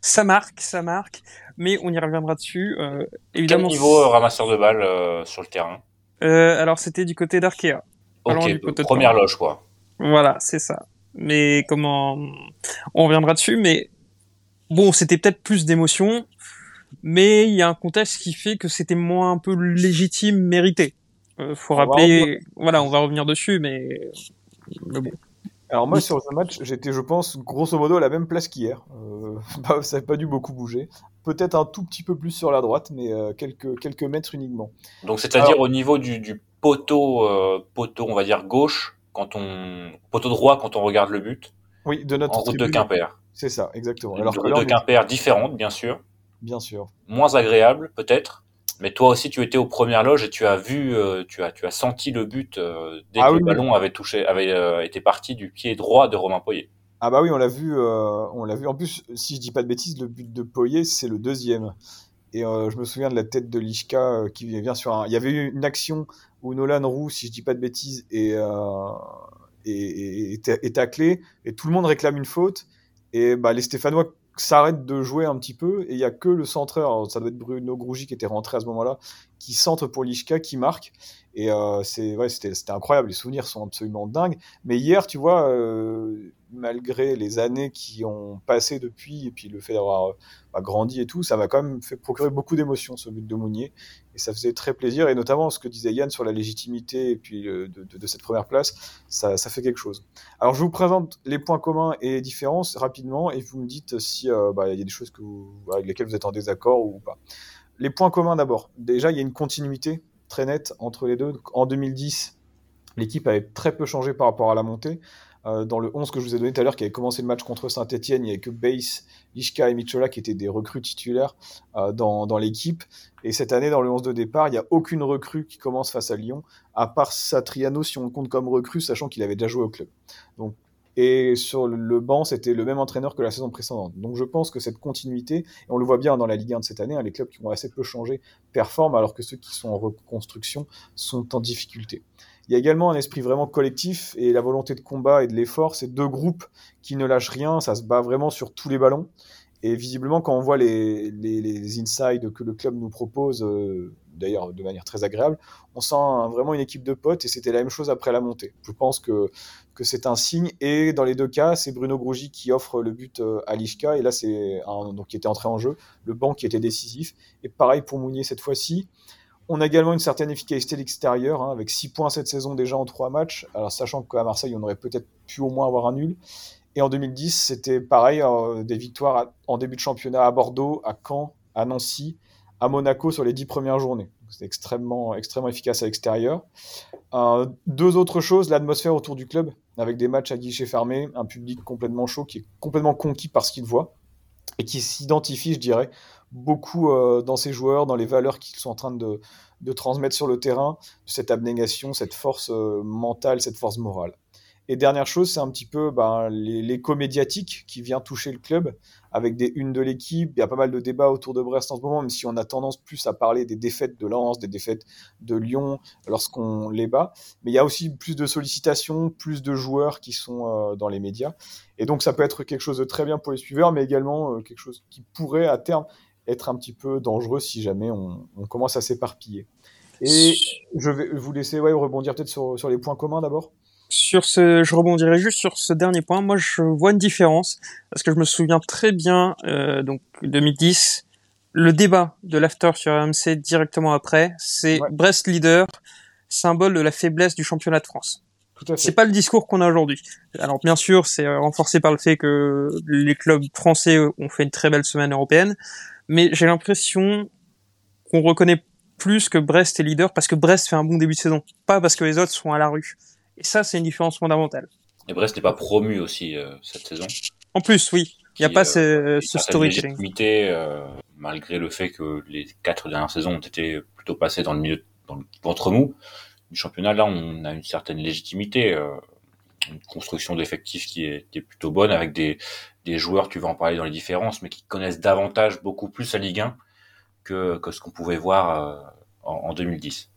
ça marque, ça marque. Mais on y reviendra dessus. Euh, évidemment.
Quel niveau euh, ramasseur de balles sur le terrain?
Alors c'était du côté d'Arkea.
Ok, première loge quoi.
Voilà, c'est ça. Mais comment On reviendra dessus, mais bon, c'était peut-être plus d'émotion, mais il y a un contexte qui fait que c'était moins un peu légitime, mérité. Euh, faut rappeler, voilà, on va revenir dessus, mais, mais bon.
Alors moi sur ce match, j'étais, je pense, grosso modo à la même place qu'hier. Euh, ça n'a pas dû beaucoup bouger. Peut-être un tout petit peu plus sur la droite, mais euh, quelques quelques mètres uniquement.
Donc c'est-à-dire au niveau du, du poteau, euh, poteau, on va dire gauche, quand on poteau droit quand on regarde le but.
Oui, de notre
en route de Quimper.
C'est ça, exactement.
Alors que de Quimper différente, bien sûr.
Bien sûr.
Moins agréable, peut-être. Mais toi aussi, tu étais aux premières loges et tu as vu, euh, tu as, tu as senti le but euh, dès ah que le ballon avait touché, avait euh, été parti du pied droit de Romain Poyer.
Ah bah oui, on l'a vu, on l'a vu. En plus, si je dis pas de bêtises, le but de Poyer, c'est le deuxième. Et je me souviens de la tête de Lishka qui vient sur un. Il y avait eu une action où Nolan Roux, si je dis pas de bêtises, est, est, est, est taclé et tout le monde réclame une faute. Et bah, les Stéphanois s'arrêtent de jouer un petit peu et il y a que le centreur, ça doit être Bruno Grougy qui était rentré à ce moment-là, qui centre pour Lishka, qui marque. Et euh, c'est ouais, c'était incroyable, les souvenirs sont absolument dingues. Mais hier, tu vois, euh, malgré les années qui ont passé depuis, et puis le fait d'avoir bah, grandi et tout, ça m'a quand même fait procurer beaucoup d'émotions, ce but de Mounier. Et ça faisait très plaisir, et notamment ce que disait Yann sur la légitimité et puis de, de, cette première place, ça, ça, fait quelque chose. Alors je vous présente les points communs et les différences rapidement, et vous me dites si euh, bah, y a des choses que vous, avec lesquelles vous êtes en désaccord ou pas. Les points communs d'abord. Déjà, il y a une continuité très nette entre les deux. En 2010, l'équipe avait très peu changé par rapport à la montée. Euh, dans le 11 que je vous ai donné tout à l'heure, qui avait commencé le match contre Saint-Etienne, il n'y avait que Bass, Lishka et Michola qui étaient des recrues titulaires euh, dans, l'équipe. Et cette année, dans le 11 de départ, il n'y a aucune recrue qui commence face à Lyon, à part Satriano, si on compte comme recrue, sachant qu'il avait déjà joué au club. Donc, et sur le banc, c'était le même entraîneur que la saison précédente. Donc je pense que cette continuité, et on le voit bien dans la Ligue 1 de cette année, hein, les clubs qui ont assez peu changé performent, alors que ceux qui sont en reconstruction sont en difficulté. Il y a également un esprit vraiment collectif et la volonté de combat et de l'effort. C'est deux groupes qui ne lâchent rien, ça se bat vraiment sur tous les ballons. Et visiblement, quand on voit les, les, les insides que le club nous propose, euh, d'ailleurs de manière très agréable, on sent vraiment une équipe de potes et c'était la même chose après la montée. Je pense que, que c'est un signe. Et dans les deux cas, c'est Bruno Grougy qui offre le but euh, à Lishka et là, c'est donc qui était entré en jeu, le banc qui était décisif. Et pareil pour Mounier cette fois-ci. On a également une certaine efficacité de l'extérieur, hein, avec 6 points cette saison déjà en 3 matchs. Alors sachant qu'à Marseille, on aurait peut-être pu au moins avoir un nul. Et en 2010, c'était pareil, euh, des victoires en début de championnat à Bordeaux, à Caen, à Nancy, à Monaco sur les dix premières journées. C'était extrêmement, extrêmement efficace à l'extérieur. Euh, deux autres choses, l'atmosphère autour du club, avec des matchs à guichet fermé, un public complètement chaud qui est complètement conquis par ce qu'il voit et qui s'identifie, je dirais, beaucoup euh, dans ses joueurs, dans les valeurs qu'ils sont en train de, de, transmettre sur le terrain, cette abnégation, cette force euh, mentale, cette force morale. Et dernière chose, c'est un petit peu ben, l'écho médiatique qui vient toucher le club avec des unes de l'équipe. Il y a pas mal de débats autour de Brest en ce moment, même si on a tendance plus à parler des défaites de Lens, des défaites de Lyon lorsqu'on les bat. Mais il y a aussi plus de sollicitations, plus de joueurs qui sont euh, dans les médias. Et donc ça peut être quelque chose de très bien pour les suiveurs, mais également euh, quelque chose qui pourrait à terme être un petit peu dangereux si jamais on, on commence à s'éparpiller. Et je vais vous laisser ouais, rebondir peut-être sur, sur les points communs d'abord
sur ce, je rebondirai juste sur ce dernier point. Moi, je vois une différence parce que je me souviens très bien, euh, donc 2010, le débat de l'after sur RMC directement après, c'est ouais. Brest leader, symbole de la faiblesse du championnat de France. C'est pas le discours qu'on a aujourd'hui. Alors bien sûr, c'est renforcé par le fait que les clubs français ont fait une très belle semaine européenne, mais j'ai l'impression qu'on reconnaît plus que Brest est leader parce que Brest fait un bon début de saison, pas parce que les autres sont à la rue. Et ça, c'est une différence fondamentale.
Et Brest n'est pas promu aussi euh, cette saison.
En plus, oui. Il n'y a pas euh, ce, ce storytelling.
Euh, malgré le fait que les quatre dernières saisons ont été plutôt passées dans le milieu, dans le ventre mou du championnat. Là, on a une certaine légitimité, une construction d'effectifs qui est, qui est, plutôt bonne avec des, des joueurs, tu vas en parler dans les différences, mais qui connaissent davantage, beaucoup plus la Ligue 1 que, que ce qu'on pouvait voir en, en 2010.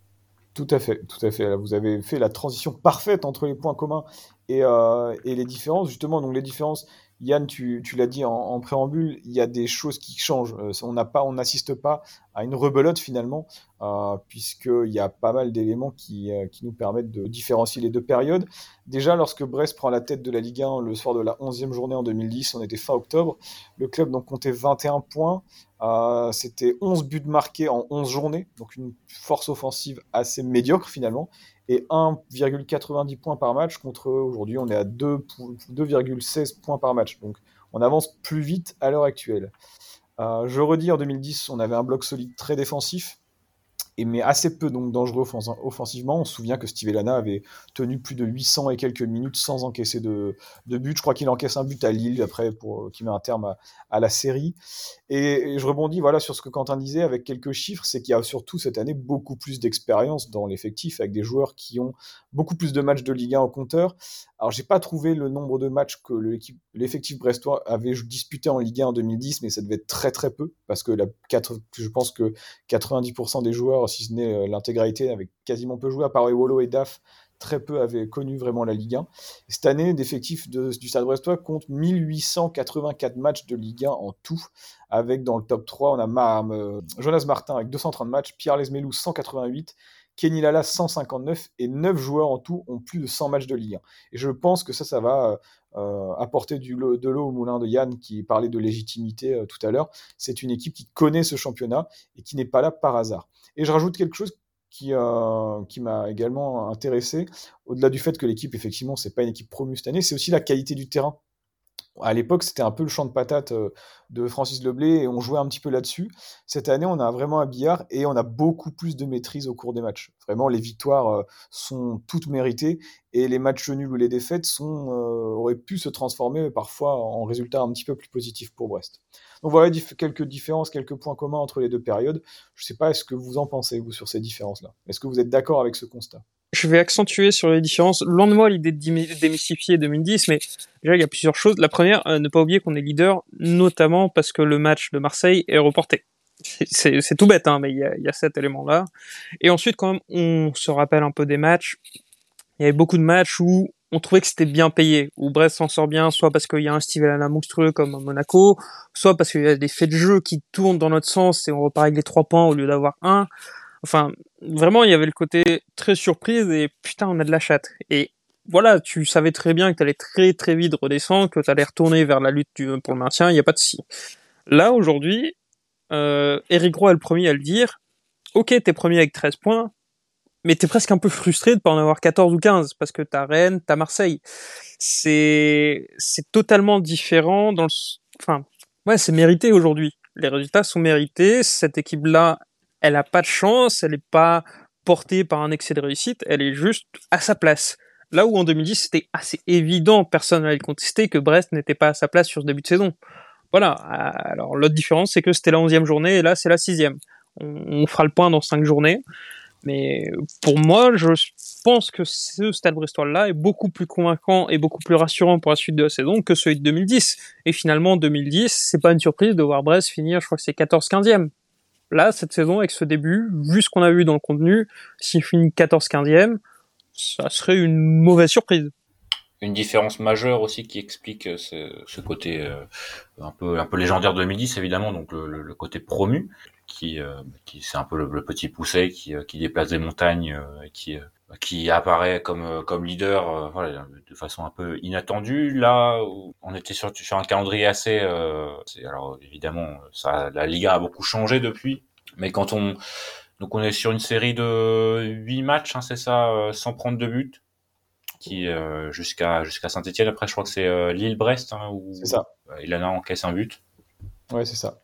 Tout à fait, tout à fait. Vous avez fait la transition parfaite entre les points communs et, euh, et les différences. Justement, donc les différences, Yann, tu, l'as dit en, préambule, il y a des choses qui changent. Euh, on n'assiste pas à une rebelote finalement, euh, puisqu'il y a pas mal d'éléments qui, euh, qui nous permettent de différencier les deux périodes. Déjà, lorsque Brest prend la tête de la Ligue 1 le soir de la 11e journée en 2010, on était fin octobre, le club donc comptait 21 points. C'était 11 buts marqués en 11 journées, donc une force offensive assez médiocre finalement et 1,90 points par match contre aujourd'hui on est à 2,16 points par match. Donc on avance plus vite à l'heure actuelle. Euh, je redis, en 2010, on avait un bloc solide très défensif, mais assez peu donc dangereux offensivement. On se souvient que Steve Elana avait tenu plus de 800 et quelques minutes sans encaisser de, de but. Je crois qu'il encaisse un but à Lille après pour qui met un terme à, la série. Et, je rebondis voilà sur ce que Quentin disait avec quelques chiffres, c'est qu'il y a surtout cette année beaucoup plus d'expérience dans l'effectif avec des joueurs qui ont beaucoup plus de matchs de Ligue 1 au compteur. Alors j'ai pas trouvé le nombre de matchs que l'effectif brestois avait disputé en Ligue 1 en 2010, mais ça devait être très très peu parce que la 4, je pense que 90% des joueurs si ce n'est l'intégralité, avec quasiment peu joué, à part Ewolo et Daf, très peu avaient connu vraiment la Ligue 1. Et cette année, l'effectif du Stade Brestois compte 1884 matchs de Ligue 1 en tout, avec dans le top 3, on a euh, Jonas Martin avec 230 matchs, Pierre Lesmelou 188, Kenny Lala 159 et 9 joueurs en tout ont plus de 100 matchs de Ligue 1. Et je pense que ça, ça va euh, apporter de l'eau au moulin de Yann qui parlait de légitimité euh, tout à l'heure. C'est une équipe qui connaît ce championnat et qui n'est pas là par hasard. Et je rajoute quelque chose qui, euh, m'a également intéressé, au-delà du fait que l'équipe, effectivement, c'est pas une équipe promue cette année, c'est aussi la qualité du terrain. À l'époque, c'était un peu le champ de patate de Francis Leblé et on jouait un petit peu là-dessus. Cette année, on a vraiment un billard et on a beaucoup plus de maîtrise au cours des matchs. Vraiment, les victoires sont toutes méritées et les matchs nuls ou les défaites euh, auraient pu se transformer parfois en résultats un petit peu plus positifs pour Brest. Donc voilà quelques différences, quelques points communs entre les deux périodes. Je ne sais pas ce que vous en pensez, vous, sur ces différences-là. Est-ce que vous êtes d'accord avec ce constat?
Je vais accentuer sur les différences. Loin de moi l'idée de démystifier 2010, mais déjà il y a plusieurs choses. La première, euh, ne pas oublier qu'on est leader, notamment parce que le match de Marseille est reporté. C'est tout bête, hein, mais il y a, cet élément-là. Et ensuite, quand même, on se rappelle un peu des matchs. il y avait beaucoup de matchs où on trouvait que c'était bien payé, où Brest s'en sort bien, soit parce qu'il y a un style à la monstrueux comme à Monaco, soit parce qu'il y a des faits de jeu qui tournent dans notre sens et on repart les trois points au lieu d'avoir un. Enfin, vraiment, il y avait le côté très surprise et putain, on a de la chatte. Et voilà, tu savais très bien que tu allais très très vite redescendre, que tu allais retourner vers la lutte pour le maintien, il n'y a pas de si. Là, aujourd'hui, euh, Eric Roy est le premier à le dire. Ok, t'es premier avec 13 points, mais t'es presque un peu frustré de pas en avoir 14 ou 15 parce que t'as Rennes, t'as Marseille. C'est c'est totalement différent dans le enfin ouais, c'est mérité aujourd'hui. Les résultats sont mérités, cette équipe là, elle a pas de chance, elle est pas portée par un excès de réussite, elle est juste à sa place. Là où en 2010 c'était assez évident, personne n'allait contester que Brest n'était pas à sa place sur ce début de saison. Voilà. Alors l'autre différence c'est que c'était la onzième journée et là c'est la sixième. On, on fera le point dans cinq journées. Mais pour moi, je pense que ce Stade Brestois-là est beaucoup plus convaincant et beaucoup plus rassurant pour la suite de la saison que celui de 2010. Et finalement, 2010, c'est pas une surprise de voir Brest finir, je crois que c'est 14-15e. Là, cette saison, avec ce début, vu ce qu'on a vu dans le contenu, s'il finit 14-15e, ça serait une mauvaise surprise.
Une différence majeure aussi qui explique ce, ce côté euh, un peu un peu légendaire de 2010 évidemment donc le, côté promu qui, euh, qui c'est un peu le, petit pousset qui, euh, qui déplace des montagnes, euh, qui, qui apparaît comme, comme leader voilà, de façon un peu inattendue. Là, on était sur, sur un calendrier assez... alors évidemment, ça, la Liga a beaucoup changé depuis, mais quand on... Donc on est sur une série de 8 matchs, hein, c'est ça, sans prendre de but qui jusqu'à jusqu'à Saint-Etienne. Après, je crois que c'est Lille-Brest hein, où
ça.
Ilana encaisse un but.
Ouais, c'est ça.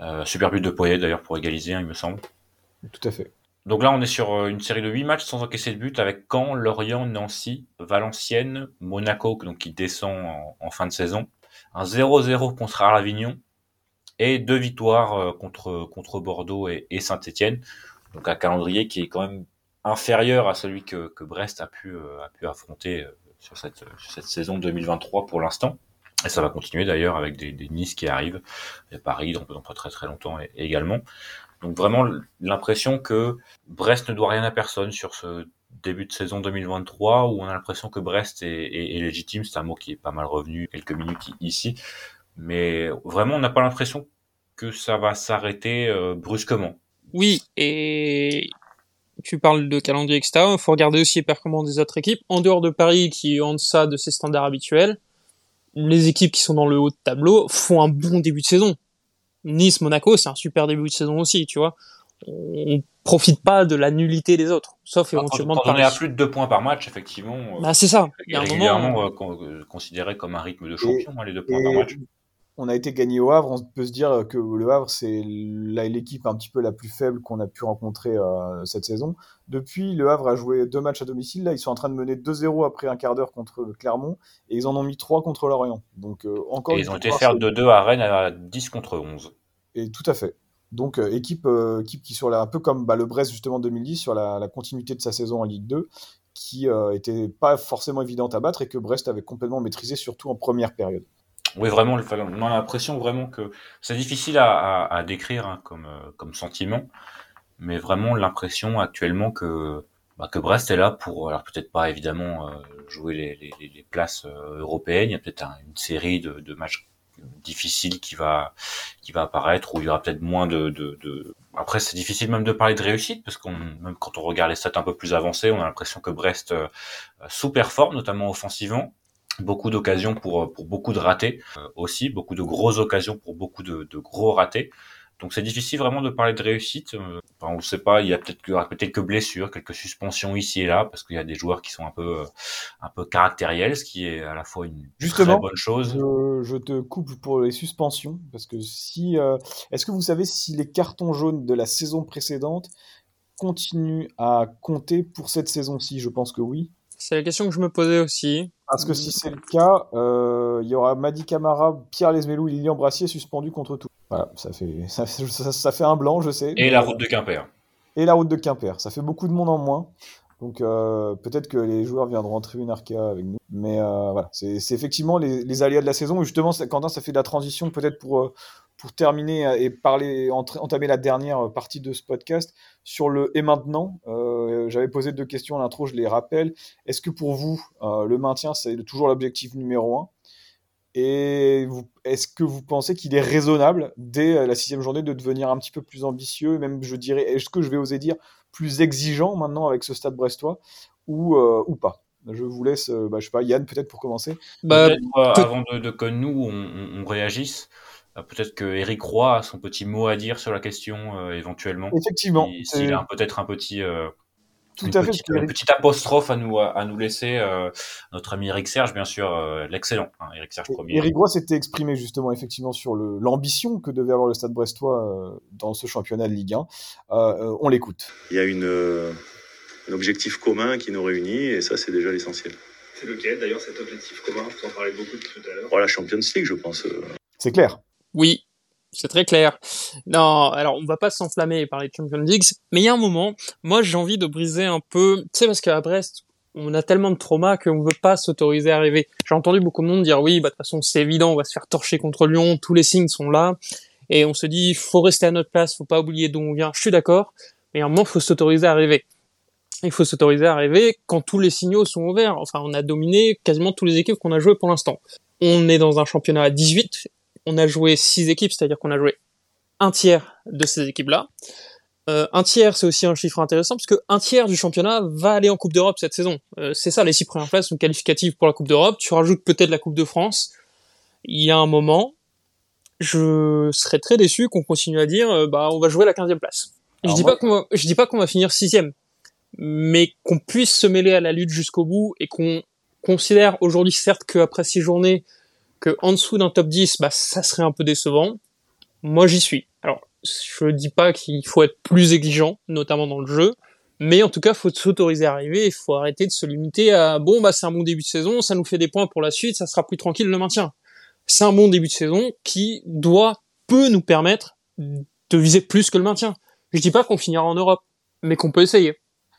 Euh, super but de Poyet d'ailleurs pour égaliser, hein, il me semble.
Tout à fait.
Donc là, on est sur euh, une série de 8 matchs sans encaisser de but avec Caen, Lorient, Nancy, Valenciennes, Monaco, donc qui descend en, fin de saison, un 0-0 contre Avignon et deux victoires euh, contre, contre Bordeaux et, Saint-Etienne. Donc un calendrier qui est quand même inférieur à celui que, Brest a pu, pu affronter sur cette, saison 2023 pour l'instant. Et ça va continuer d'ailleurs avec des, Nice qui arrivent, et Paris dans, pas très très longtemps également. Donc vraiment l'impression que Brest ne doit rien à personne sur ce début de saison 2023 où on a l'impression que Brest est, légitime. C'est un mot qui est pas mal revenu quelques minutes ici, mais vraiment on n'a pas l'impression que ça va s'arrêter euh, brusquement.
Oui, et tu parles de calendrier etc. Il faut regarder aussi les performances des autres équipes en dehors de Paris qui est en deçà de ses standards habituels les équipes qui sont dans le haut de tableau font un bon début de saison. Nice, Monaco, c'est un super début de saison aussi, tu vois. On profite pas de la nullité des autres, sauf éventuellement
quand, on est à plus de deux points par match, effectivement.
Euh, bah, c'est ça.
Il y a un moment... Euh, considéré comme un rythme de champion, hein, les deux points par match
on a été gagné au Havre, on peut se dire que le Havre, c'est l'équipe un petit peu la plus faible qu'on a pu rencontrer euh, cette saison. Depuis, le Havre a joué deux matchs à domicile. Là, ils sont en train de mener 2-0 après un quart d'heure contre Clermont et ils en ont mis trois contre Lorient. Donc, euh, encore
et ils ont été faire de 2 à Rennes à 10 contre 11.
Et tout à fait. Donc, euh, équipe, équipe qui, sur la, un peu comme bah, le Brest justement 2010, sur la, la, continuité de sa saison en Ligue 2, qui était pas forcément évidente à battre et que Brest avait complètement maîtrisé, surtout en première période.
Oui, vraiment, on a l'impression vraiment que c'est difficile à, à, décrire hein, comme, euh, comme sentiment, mais vraiment l'impression actuellement que, bah, que Brest est là pour, alors peut-être pas évidemment euh, jouer les, les, les places euh, européennes, il y a peut-être une série de, de, matchs difficiles qui va qui va apparaître où il y aura peut-être moins de, de, de... après c'est difficile même de parler de réussite parce qu'on même quand on regarde les stats un peu plus avancées on a l'impression que Brest sous-performe notamment offensivement beaucoup d'occasions pour, pour beaucoup de ratés euh, aussi, beaucoup de grosses occasions pour beaucoup de, de gros ratés. Donc c'est difficile vraiment de parler de réussite. Euh, enfin, on ne sait pas, il y a peut-être quelques blessures, quelques suspensions ici et là, parce qu'il y a des joueurs qui sont un peu, euh, un peu caractériels, ce qui est à la fois une
Justement,
très bonne chose.
Je, je, te coupe pour les suspensions, parce que si, euh, est-ce que vous savez si les cartons jaunes de la saison précédente continuent à compter pour cette saison-ci? Je pense que oui.
C'est la question que je me posais aussi.
Parce que si c'est le cas, euh, il y aura Madi Camara, Pierre Lesmelou et Lilian Brassier suspendus contre tout. Voilà, ça fait, ça, ça, fait un blanc, je sais.
Et la route de Quimper.
Et la route de Quimper. Ça fait beaucoup de monde en moins. Donc euh, peut-être que les joueurs viendront en tribune Arkea avec nous. Mais euh, voilà, c'est effectivement les, les, aléas de la saison. Et justement, Quentin, ça fait de la transition peut-être pour, pour terminer euh, et parler, entamer la dernière partie de ce podcast sur le et maintenant. Euh, J'avais posé deux questions à l'intro, je les rappelle. Est-ce que pour vous, euh, le maintien, c'est toujours l'objectif numéro un? Et est-ce que vous pensez qu'il est raisonnable, dès la sixième journée, de devenir un petit peu plus ambitieux, même je dirais, est-ce que je vais oser dire, plus exigeant maintenant avec ce stade brestois, ou, euh, ou pas? Je vous laisse, bah, je sais pas, Yann, peut-être pour commencer.
Bah, avant de, de, que nous, on, on réagisse, euh, peut-être que Eric Roy a son petit mot à dire sur la question euh, éventuellement.
Effectivement.
S'il a peut-être un petit. Euh, tout une, à petite, fait, une petite apostrophe à nous, à nous laisser. Euh, notre ami Eric Serge, bien sûr, euh, l'excellent. Hein, Eric Serge premier.
Eric Roy s'était exprimé justement, effectivement, sur l'ambition que devait avoir le Stade Brestois euh, dans ce championnat de Ligue 1. on l'écoute.
Il y a une, un objectif commun qui nous réunit et ça, c'est déjà l'essentiel.
C'est lequel d'ailleurs cet objectif commun? Vous en parlez beaucoup tout à l'heure.
Oh, la Champions League, je pense.
C'est clair.
Oui, c'est très clair. Non, alors on va pas s'enflammer par les Champions League, mais il y a un moment, moi j'ai envie de briser un peu, tu sais parce qu'à Brest, on a tellement de traumas qu'on veut pas s'autoriser à rêver. J'ai entendu beaucoup de monde dire oui, bah de toute façon c'est évident, on va se faire torcher contre Lyon, tous les signes sont là, et on se dit faut rester à notre place, faut pas oublier d'où on vient. Je suis d'accord, mais à un moment faut s'autoriser à rêver. Il faut s'autoriser à rêver quand tous les signaux sont ouverts. Enfin, on a dominé quasiment tous les équipes qu'on a jouées pour l'instant. On est dans un championnat à 18 on a joué six équipes, c'est-à-dire qu'on a joué un tiers de ces équipes-là. Euh, un tiers, c'est aussi un chiffre intéressant parce que un tiers du championnat va aller en Coupe d'Europe cette saison. Euh, c'est ça, les six premières places sont qualificatives pour la Coupe d'Europe. Tu rajoutes peut-être la Coupe de France. Il y a un moment, je serais très déçu qu'on continue à dire, euh, bah, on va jouer la 15e place. je dis pas qu'on va, je dis pas qu'on va finir sixième, mais qu'on puisse se mêler à la lutte jusqu'au bout et qu'on considère aujourd'hui certes qu'après six journées, que en dessous d'un top 10, bah, ça serait un peu décevant. Moi, j'y suis. Alors, je dis pas qu'il faut être plus exigeant, notamment dans le jeu, mais en tout cas, faut s'autoriser à arriver. Il faut arrêter de se limiter à bon, bah, c'est un bon début de saison, ça nous fait des points pour la suite, ça sera plus tranquille le maintien. C'est un bon début de saison qui doit, peut nous permettre de viser plus que le maintien. Je dis pas qu'on finira en Europe, mais qu'on peut essayer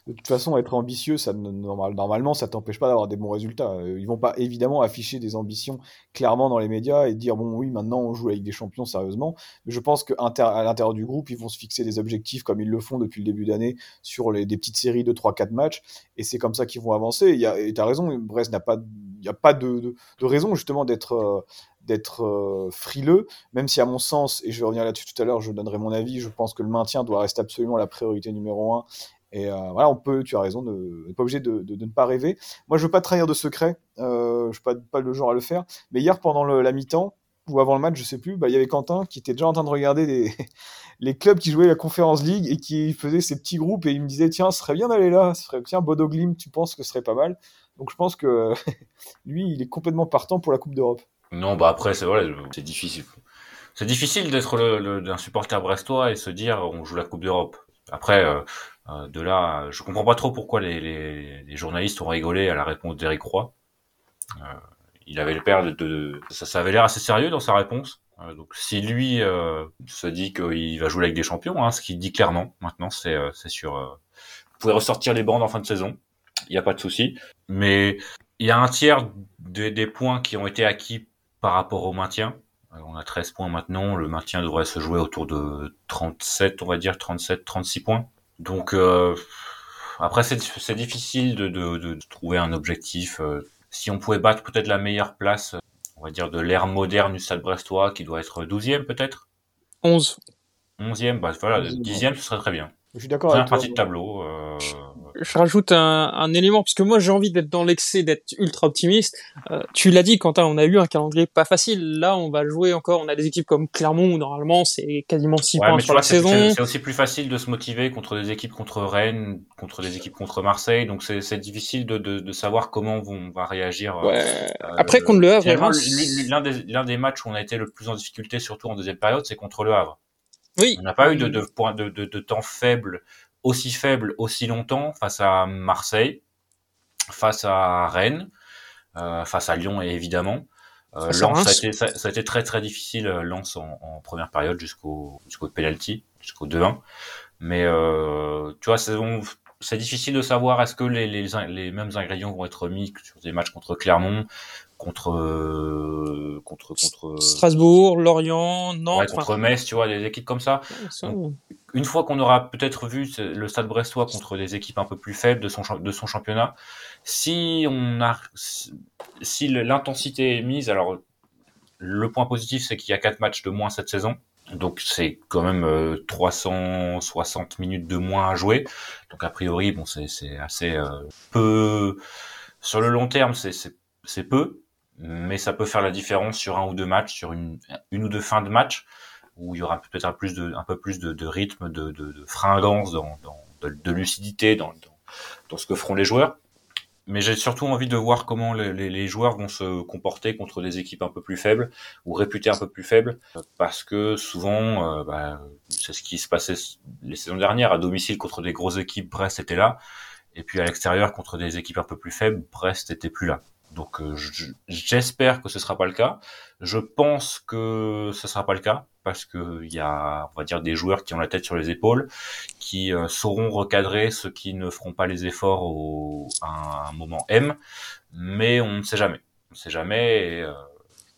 de toute façon, être ambitieux, ça, normalement, ça t'empêche pas d'avoir des bons résultats. Euh, ils vont pas évidemment afficher des ambitions clairement dans les médias et dire bon oui, maintenant on joue avec des champions sérieusement. Mais je pense qu'à l'intérieur du groupe, ils vont se fixer des objectifs comme ils le font depuis le début d'année sur des petites séries de 3-4 matchs et c'est comme ça qu'ils vont avancer. Et t'as raison, Brest n'a pas, de, raison justement d'être euh, euh, frileux, même si à mon sens, et je vais revenir là-dessus tout à l'heure, je donnerai mon avis, je pense que le maintien doit rester absolument la priorité numéro un et euh, voilà, on peut, tu as raison, on n'est pas obligé de, de, ne pas rêver. Moi, je veux pas trahir de secret, euh, je suis pas, pas le genre à le faire. Mais hier, pendant la mi-temps, ou avant le match, je sais plus, bah, il y avait Quentin qui était déjà en train de regarder les, les clubs qui jouaient la Conférence League et qui faisaient ces petits groupes et il me disait, tiens, ce serait bien d'aller là, ce tiens, Bodo Glim, tu penses que ce serait pas mal? Donc je pense que lui, il est complètement partant pour la Coupe d'Europe.
Non, bah après, c'est vrai, c'est difficile. C'est difficile d'être le, un supporter brestois et se dire on joue la Coupe d'Europe. Après, euh, de là, je comprends pas trop pourquoi les, les, les journalistes ont rigolé à la réponse d'Éric Roy. Euh, il avait le père de, de, ça, ça avait l'air assez sérieux dans sa réponse. Euh, donc si lui euh, se dit qu'il va jouer avec des champions, hein, ce qu'il dit clairement maintenant, c'est c'est sur. vous pouvez ressortir les bandes en fin de saison, il n'y a pas de souci. Mais il y a un tiers des points qui ont été acquis par rapport au maintien. On a 13 points maintenant, le maintien devrait se jouer autour de 37, on va dire 37, 36 points. Donc euh, après c'est difficile de, de, de, trouver un objectif. Euh, si on pouvait battre peut-être la meilleure place, on va dire de l'ère moderne du Stade Brestois, qui doit être 12e peut-être?
11.
11e, bah voilà, 10e ce serait très bien.
Je suis d'accord
avec toi. partie de tableau. Euh
je rajoute un, un élément puisque moi j'ai envie d'être dans l'excès, d'être ultra optimiste. Euh, tu l'as dit, Quentin, on a eu un calendrier pas facile. Là, on va jouer encore. On a des équipes comme Clermont où normalement c'est quasiment 6 points sur la saison.
C'est aussi plus facile de se motiver contre des équipes contre Rennes, contre des équipes contre Marseille. Donc c'est difficile de, de, de, savoir comment on va réagir.
Euh, ouais. Euh, Après contre le Havre,
l'un des, l'un des matchs où on a été le plus en difficulté, surtout en deuxième période, c'est contre le Havre.
Oui.
On n'a pas eu de, de, de, de temps faible aussi faible aussi longtemps face à Marseille, face à Rennes, euh, face à Lyon évidemment. Euh, Lens, ça a, été, ça, a, été, très très difficile, euh, Lens en, en première période jusqu'au jusqu'au penalty, jusqu'au 2-1. Mais euh, tu vois, c'est difficile de savoir est-ce que les, les, les, mêmes ingrédients vont être mis sur des matchs contre Clermont contre euh, contre contre
Strasbourg, Lorient, Nantes.
Ouais, contre Metz, tu vois, des équipes comme ça.
Ça,
Une fois qu'on aura peut-être vu le Stade Brestois contre des équipes un peu plus faibles de son championnat, si on a si- l'intensité est mise, alors le point positif c'est qu'il y a quatre matchs de moins cette saison. Donc c'est quand même euh, 360 minutes de moins à jouer. Donc a priori bon c'est assez euh, peu sur le long terme c'est peu, mais ça peut faire la différence sur un ou deux matchs, sur une une ou deux fins de match où il y aura peut-être un peu plus de, rythme, de, fringance, de, lucidité dans, ce que feront les joueurs. Mais j'ai surtout envie de voir comment les joueurs vont se comporter contre des équipes un peu plus faibles ou réputées un peu plus faibles, parce que souvent, euh, bah, c'est ce qui se passait les saisons dernières à domicile contre des grosses équipes. Brest était là, et puis à l'extérieur contre des équipes un peu plus faibles, Brest était plus là. Donc euh, je- j'espère que ce sera pas le cas. Je pense que ce sera pas le cas parce que il y a, on va dire, des joueurs qui ont la tête sur les épaules, qui euh, sauront recadrer ceux qui ne feront pas les efforts au, à un moment M. Mais on ne sait jamais. On ne sait jamais. Euh,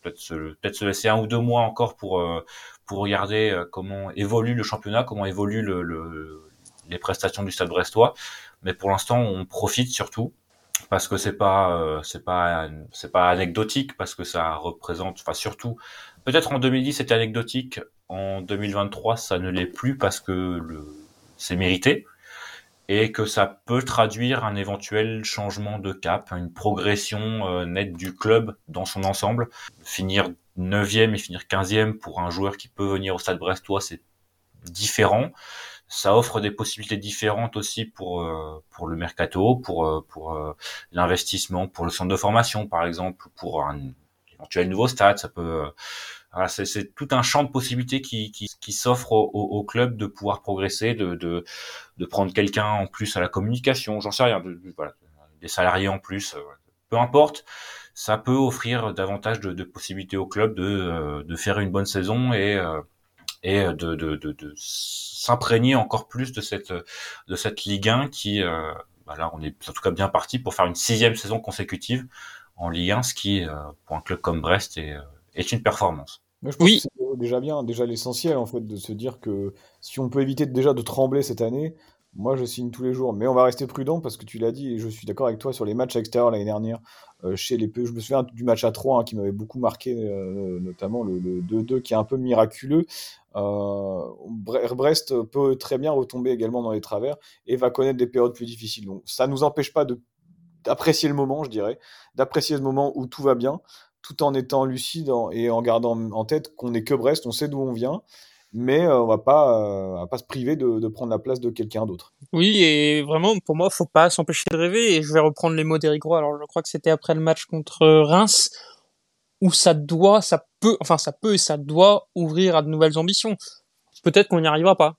peut-être se, peut-être se laisser un ou deux mois encore pour euh, pour regarder comment évolue le championnat, comment évolue le, le- les prestations du Stade Brestois. Mais pour l'instant, on profite surtout parce que c'est pas euh, c'est pas c'est pas anecdotique parce que ça représente enfin surtout peut-être en 2010 c'était anecdotique. En 2023 ça ne l'est plus parce que le c'est mérité et que ça peut traduire un éventuel changement de cap une progression euh, nette du club dans son ensemble. Finir 9e et finir 15e pour un joueur qui peut venir au stade brestois c'est différent ça offre des possibilités différentes aussi pour euh, pour le mercato, pour euh, pour euh, l'investissement, pour le centre de formation par exemple, pour un éventuel nouveau stade. Ça peut euh, voilà, c'est tout un champ de possibilités qui qui, qui s'offre au, au, club de pouvoir progresser, de de de prendre quelqu'un en plus à la communication, j'en sais rien, de, voilà, des salariés en plus, euh, peu importe. Ça peut offrir davantage de, de possibilités au club de de faire une bonne saison et et de, de, de, de s'imprégner encore plus de cette de cette Ligue 1 qui euh, bah là on est en tout cas bien parti pour faire une sixième saison consécutive en Ligue 1 ce qui euh, pour un club comme Brest est, euh, est une performance
Moi, je pense
Oui.
que c'est déjà bien, déjà l'essentiel en fait de se dire que si on peut éviter déjà de trembler cette année, moi je signe tous les jours. Mais on va rester prudent parce que tu l'as dit et je suis d'accord avec toi sur les matchs extérieurs l'année dernière. euh, chez les peu, je me souviens du match à 3 hein, qui m'avait beaucoup marqué, euh, notamment le, le 2-2 qui est un peu miraculeux. Euh, Bre- Brest peut très bien retomber également dans les travers et va connaître des périodes plus difficiles. Donc ça nous empêche pas d'apprécier le moment, je dirais, d'apprécier ce moment où tout va bien, tout en étant lucide et en gardant en tête qu'on n'est que Brest, on sait d'où on vient, mais euh, on va pas, euh, va pas se priver de, prendre la place de quelqu'un d'autre.
Oui, et vraiment, pour moi, faut pas s'empêcher de rêver. Et je vais reprendre les mots d'Éric Roy. Alors, je crois que c'était après le match contre Reims, où ça doit, ça peut, enfin, ça peut et ça doit ouvrir à de nouvelles ambitions. Peut-être qu'on n'y arrivera pas.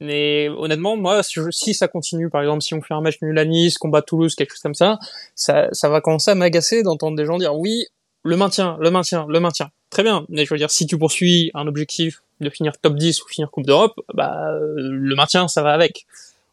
Mais honnêtement, moi, si, je- si ça continue, par exemple, si on fait un match nul à Nice, combat Toulouse, quelque chose comme ça, ça, ça va commencer à m'agacer d'entendre des gens dire oui, le maintien, le maintien, le maintien. Très bien. Mais je veux dire, si tu poursuis un objectif de finir top 10 ou finir Coupe d'Europe, bah, euh, le maintien, ça va avec.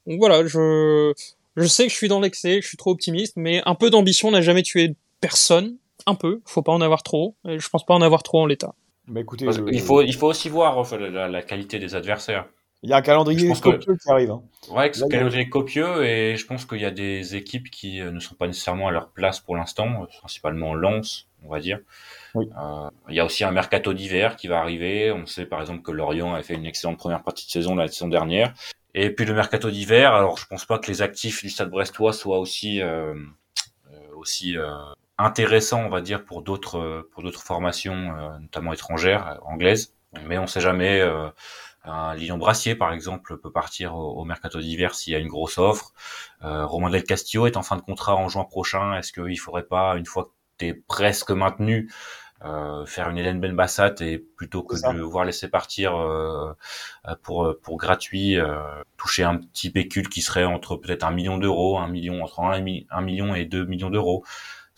Donc voilà, je, je sais que je suis dans l'excès, je suis trop optimiste, mais un peu d'ambition n'a jamais tué personne. Un peu, faut pas en avoir trop. Et je pense pas en avoir trop en l'état.
Bah écoutez,
Parce
je-
qu'il faut il faut aussi voir enfin, la, la qualité des adversaires
il y a un calendrier
pense que-
copieux qui arrive. hein.
Ouais,
Là, il a-
calendrier copieux et je pense qu'il y a des équipes qui euh, ne sont pas nécessairement à leur place pour l'instant, euh, principalement Lens, on va dire.
Oui.
Euh, il y a aussi un mercato d'hiver qui va arriver. On sait par exemple que Lorient a fait une excellente première partie de saison la saison dernière. Et puis le mercato d'hiver, alors je pense pas que les actifs du Stade Brestois soient aussi euh, euh, aussi euh, intéressants, on va dire, pour d'autres euh, pour d'autres formations, euh, notamment étrangères, euh, anglaises. Mais on sait jamais. euh, un Lilian Brassier, par exemple, peut partir au, au mercato d'hiver s'il y a une grosse offre. Euh, Romain Del Castillo est en fin de contrat en juin prochain. Est-ce qu'il faudrait pas, une fois que tu es presque maintenu, euh, faire une Hélène Benbassat et plutôt que de voir laisser partir euh, pour pour gratuit, euh, toucher un petit pécule qui serait entre peut-être un million d'euros, un million entre un million et deux millions d'euros.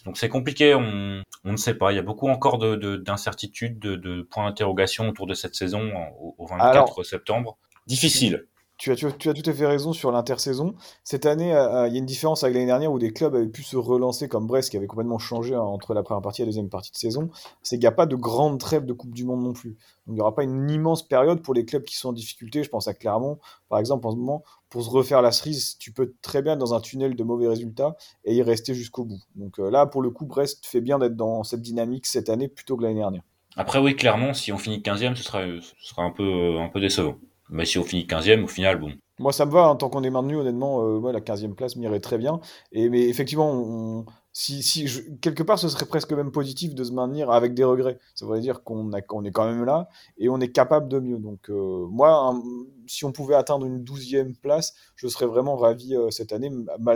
Donc c'est compliqué, on, on ne sait pas. Il y a beaucoup encore de, de- d'incertitudes, de, de points d'interrogation autour de cette saison au, au 24
Alors-
septembre. Difficile.
Tu as, tout à fait raison sur l'intersaison. Cette année, euh, euh, il y a une différence avec l'année dernière où des clubs avaient pu se relancer comme Brest, qui avait complètement changé hein, entre la première partie et la deuxième partie de saison. C'est qu'il n'y a pas de grande trêve de Coupe du Monde non plus. Donc il n'y aura pas une immense période pour les clubs qui sont en difficulté. Je pense à Clermont, par exemple, en ce moment, pour se refaire la cerise, tu peux très bien dans un tunnel de mauvais résultats et y rester jusqu'au bout. Donc euh, là, pour le coup, Brest fait bien d'être dans cette dynamique cette année plutôt que l'année dernière.
Après, oui, clairement, si on finit 15e, ce sera, un peu décevant. Mais si on finit 15e, au final, bon.
Moi, ça me va, hein, tant qu'on est maintenu, honnêtement, euh, la 15e place m'irait très bien. Et, mais effectivement, on, si, si quelque part, ce serait presque même positif de se maintenir avec des regrets. Ça veut dire qu'on qu'on est quand même là et on est capable de mieux. Donc, euh, moi, un, si on pouvait atteindre une 12e place, je serais vraiment ravi euh, cette année.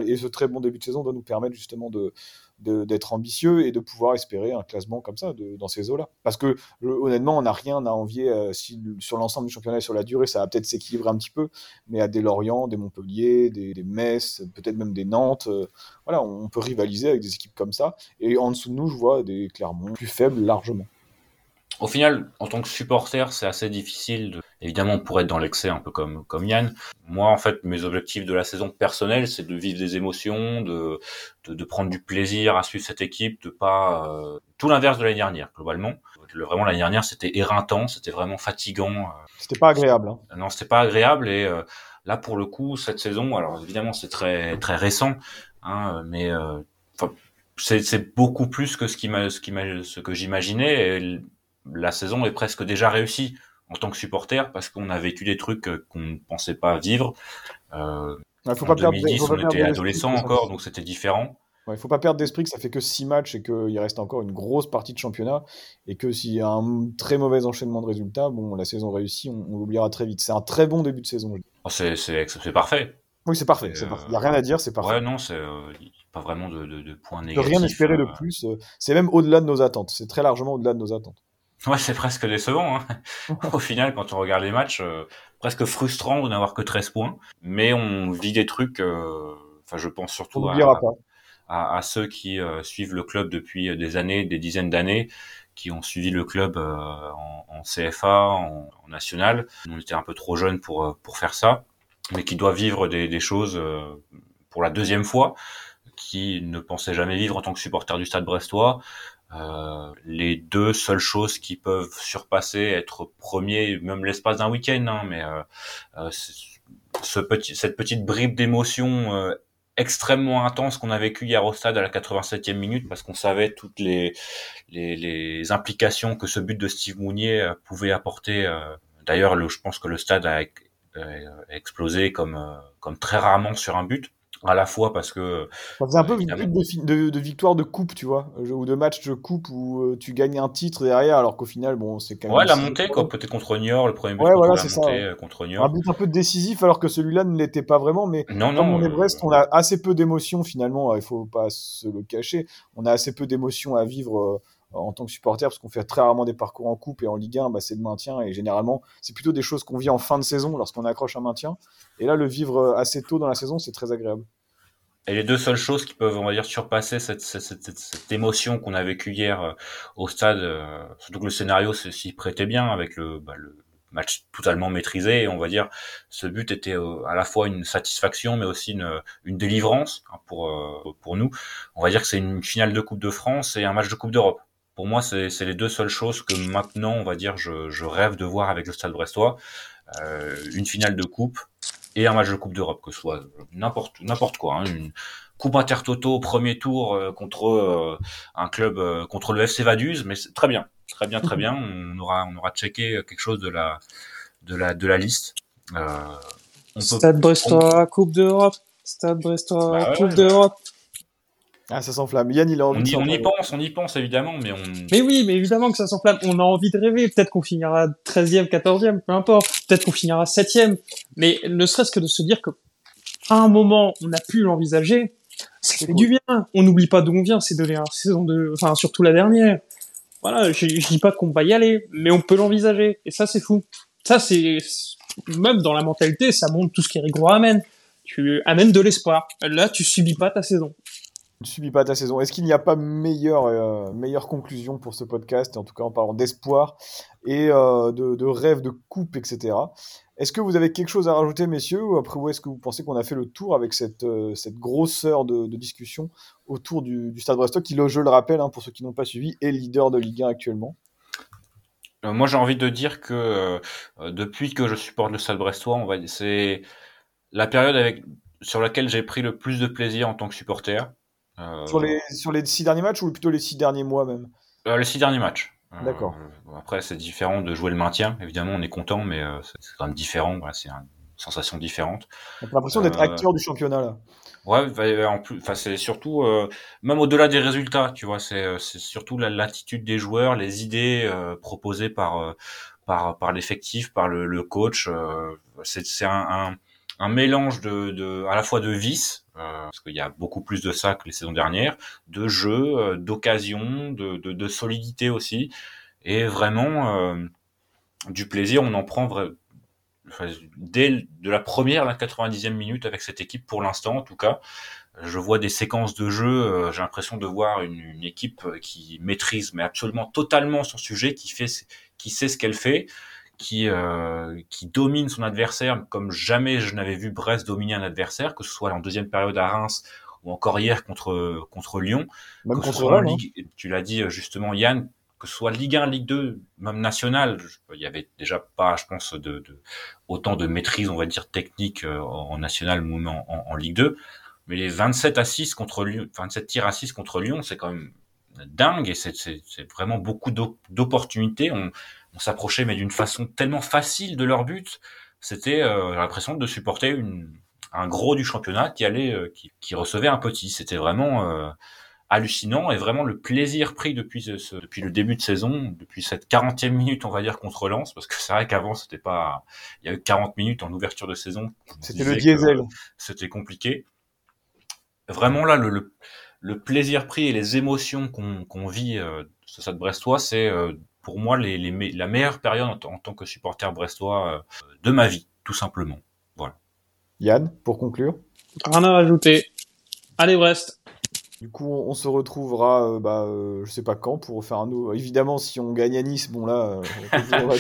Et ce très bon début de saison doit nous permettre justement de d'être ambitieux et de pouvoir espérer un classement comme ça dans ces eaux-là. Parce que honnêtement, on n'a rien à envier euh, si, sur l'ensemble du championnat et sur la durée, ça va peut-être s'équilibrer un petit peu, mais à des Lorient, des Montpellier, des, Metz, peut-être même des Nantes, euh, voilà, on peut rivaliser avec des équipes comme ça. Et en dessous de nous, je vois des Clermont plus faibles largement.
Au final, en tant que supporter, c'est assez difficile. De... Évidemment, pour être dans l'excès, un peu comme comme Yann. Moi, en fait, mes objectifs de la saison personnelle, c'est de vivre des émotions, de, de, de prendre du plaisir à suivre cette équipe, de pas euh, tout l'inverse de l'année dernière, globalement. Le, vraiment l'année dernière, c'était éreintant, c'était vraiment fatigant. euh.
C'était pas agréable. Hein.
Non, c'était pas agréable et euh, là, pour le coup, cette saison, alors évidemment, c'est très très récent, hein, mais euh, c'est c'est beaucoup plus que ce qui m'a ce qui m'a ce que j'imaginais. La saison est presque déjà réussie en tant que supporter parce qu'on a vécu des trucs euh, qu'on ne pensait pas vivre. Euh,
Il faut
en
pas perdre-
2010,
faut pas
on
perdre
était
ça.
encore, donc c'était différent.
Il faut pas perdre d'esprit que ça fait que 6 matchs et qu'il reste encore une grosse partie de championnat et que s'il y a un très mauvais enchaînement de résultats, bon, la saison réussie, on, on l'oubliera très vite. C'est un très bon début de saison.
Oh, c'est parfait.
Oui, c'est parfait.
Euh,
Il n'y a rien à dire, c'est parfait.
Ouais, non, c'est euh, pas vraiment de, de, de points négatifs.
rien espérer de
euh.
plus. euh, C'est même au-delà de nos attentes. C'est très largement au-delà de nos attentes.
Ouais, c'est presque décevant. Hein. Au final, quand on regarde les matchs, euh, presque frustrant de n'avoir que 13 points. Mais on vit des trucs. euh, Enfin, je pense surtout à, ceux qui euh, suivent le club depuis des années, des dizaines d'années, qui ont suivi le club euh, en, en CFA, en, en national. On était un peu trop jeunes pour pour faire ça, mais qui doivent vivre des, des choses euh, pour la deuxième fois, qui ne pensaient jamais vivre en tant que supporter du Stade Brestois. Euh, les deux seules choses qui peuvent surpasser, être premier, même l'espace d'un week-end, hein, mais euh, euh, ce petit, cette petite bribe d'émotion euh, extrêmement intense qu'on a vécu hier au stade à la 87e minute parce qu'on savait toutes les, les, les implications que ce but de Steve Mounier pouvait apporter. D'ailleurs, le- je pense que le stade a, explosé comme, comme très rarement sur un but, à la fois parce que
Ça faisait un peu but de, de, de victoire de coupe, tu vois, euh, ou de match de coupe où euh, tu gagnes un titre derrière, alors qu'au final, bon, c'est quand même.
ouais, la montée, quoi, peut-être contre Niort, le premier but
Ouais,
contre
voilà,
la
ça,
montée
ouais.
euh, contre
Un
Niort.
but un peu décisif, alors que celui-là ne l'était pas vraiment, mais
Non, non,
on est
euh,
Brest, on a assez peu d'émotions finalement, il faut pas se le cacher. On a assez peu d'émotions à vivre euh, en tant que supporter parce qu'on fait très rarement des parcours en coupe et en Ligue 1, bah, c'est le maintien et généralement c'est plutôt des choses qu'on vit en fin de saison lorsqu'on accroche un maintien. Et là, le vivre euh, assez tôt dans la saison, c'est très agréable.
Et les deux seules choses qui peuvent, on va dire, surpasser cette, cette, cette, cette- émotion qu'on a vécue hier euh, au stade, euh, surtout que le scénario s'y prêtait bien avec le, bah, le match totalement maîtrisé. Et on va dire, ce but était euh, à la fois une satisfaction, mais aussi une, une délivrance hein, pour, euh, pour nous. On va dire que c'est une finale de Coupe de France et un match de Coupe d'Europe. Pour moi, c'est les deux seules choses que maintenant, on va dire, je, je rêve de voir avec le Stade Brestois. Euh, une finale de Coupe et un match de Coupe d'Europe, que ce soit n'importe n'importe quoi. hein, une Coupe Intertoto premier tour euh, contre euh, un club euh, contre le FC Vaduz, mais c'est très bien, très bien, très bien. On aura on aura checké quelque chose de la de la de la liste. Euh, on peut
Stade Brestois, Coupe d'Europe. Stade Brestois,
Bah
Coupe d'Europe.
Ah, ça s'enflamme. Yann, il a envie
on
de
y, on y pense, on y pense évidemment, mais on
Mais oui, mais évidemment que ça s'enflamme. On a envie de rêver. Peut-être qu'on finira 13e, 14e, peu importe. Peut-être qu'on finira 7e. Mais ne serait-ce que de se dire que, à un moment, on a pu l'envisager, ça fait
cool.
du bien. On n'oublie pas d'où on vient. C'est de la saison de, enfin, surtout la dernière. Voilà, je, je dis pas qu'on va y aller, mais on peut l'envisager. Et ça, c'est fou. Ça, c'est, même dans la mentalité, ça montre tout ce qu'Eric Roy amène. Tu amènes de l'espoir. Là, tu subis pas ta saison.
Ne subis pas ta saison. Est-ce qu'il n'y a pas meilleure, euh, meilleure conclusion pour ce podcast, en tout cas en parlant d'espoir et euh, de, rêve de coupe, etc. Est-ce que vous avez quelque chose à rajouter, messieurs, ou après, où est-ce que vous pensez qu'on a fait le tour avec cette, euh, cette grosseur de, discussion autour du, Stade Brestois, qui, je le rappelle, hein, pour ceux qui n'ont pas suivi, est leader de Ligue 1 actuellement?
Moi, j'ai envie de dire que depuis que je supporte le Stade Brestois, c'est la période avec, sur laquelle j'ai pris le plus de plaisir en tant que supporter. Euh,
sur, les, sur les six derniers matchs ou plutôt les six derniers mois même
euh, les six derniers matchs. Euh,
D'accord.
après, c'est différent de jouer le maintien. Évidemment, on est content, mais euh, c'est quand même différent. Voilà, c'est une sensation différente.
On a l'impression d'être acteur du championnat là.
Ouais, bah, en plus, enfin, c'est surtout, euh, même au-delà des résultats, tu vois, c'est, c'est surtout la- l'attitude des joueurs, les idées euh, proposées par, euh, par, par l'effectif, par le, le coach. euh, c'est, c'est un, un, un mélange de, de, à la fois de vices, parce qu'il y a beaucoup plus de ça que les saisons dernières, de jeux, euh, d'occasions, de, de, de solidité aussi, et vraiment euh, du plaisir. On en prend dès de la première à la 90e minute avec cette équipe pour l'instant en tout cas. Je vois des séquences de jeu, euh, j'ai l'impression de voir une, une équipe euh, qui maîtrise mais absolument totalement son sujet, qui fait, qui sait ce qu'elle fait, qui euh, qui domine son adversaire comme jamais je n'avais vu Brest dominer un adversaire, que ce soit en deuxième période à Reims ou encore hier contre contre Lyon.
Même
Que ce
contre
soit en
Rennes. hein.
Ligue, tu l'as dit justement Yann, que ce soit Ligue 1, Ligue 2, même nationale, il y avait déjà pas, je pense, de, de autant de maîtrise, on va dire technique euh, en, en national ou même en, en, en Ligue 2. Mais les 27 à 6 contre Lyon, 27 tirs à 6 contre Lyon, c'est quand même dingue et c'est vraiment beaucoup d'op- d'opportunités. On, on s'approchait mais d'une façon tellement facile de leur but. C'était euh, l'impression de supporter une, un gros du championnat qui allait, euh, qui, qui recevait un petit. C'était vraiment euh, hallucinant et vraiment le plaisir pris depuis ce, depuis le début de saison, depuis cette 40e minute, on va dire, contre Lens, parce que c'est vrai qu'avant, c'était pas, il y a eu 40 minutes en ouverture de saison. On
C'était le diesel.
C'était compliqué. Vraiment là, le, le, le plaisir pris et les émotions qu'on qu'on vit euh, ce stade brestois, c'est euh, pour moi les, les me- la meilleure période en, tant que supporter brestois euh, de ma vie, tout simplement.
Yann, pour conclure.
Rien à rajouter. Allez Brest.
Du coup, on, se retrouvera, euh, bah, euh, je sais pas quand, pour faire un nouveau. Évidemment, si on gagne à Nice, bon là, euh,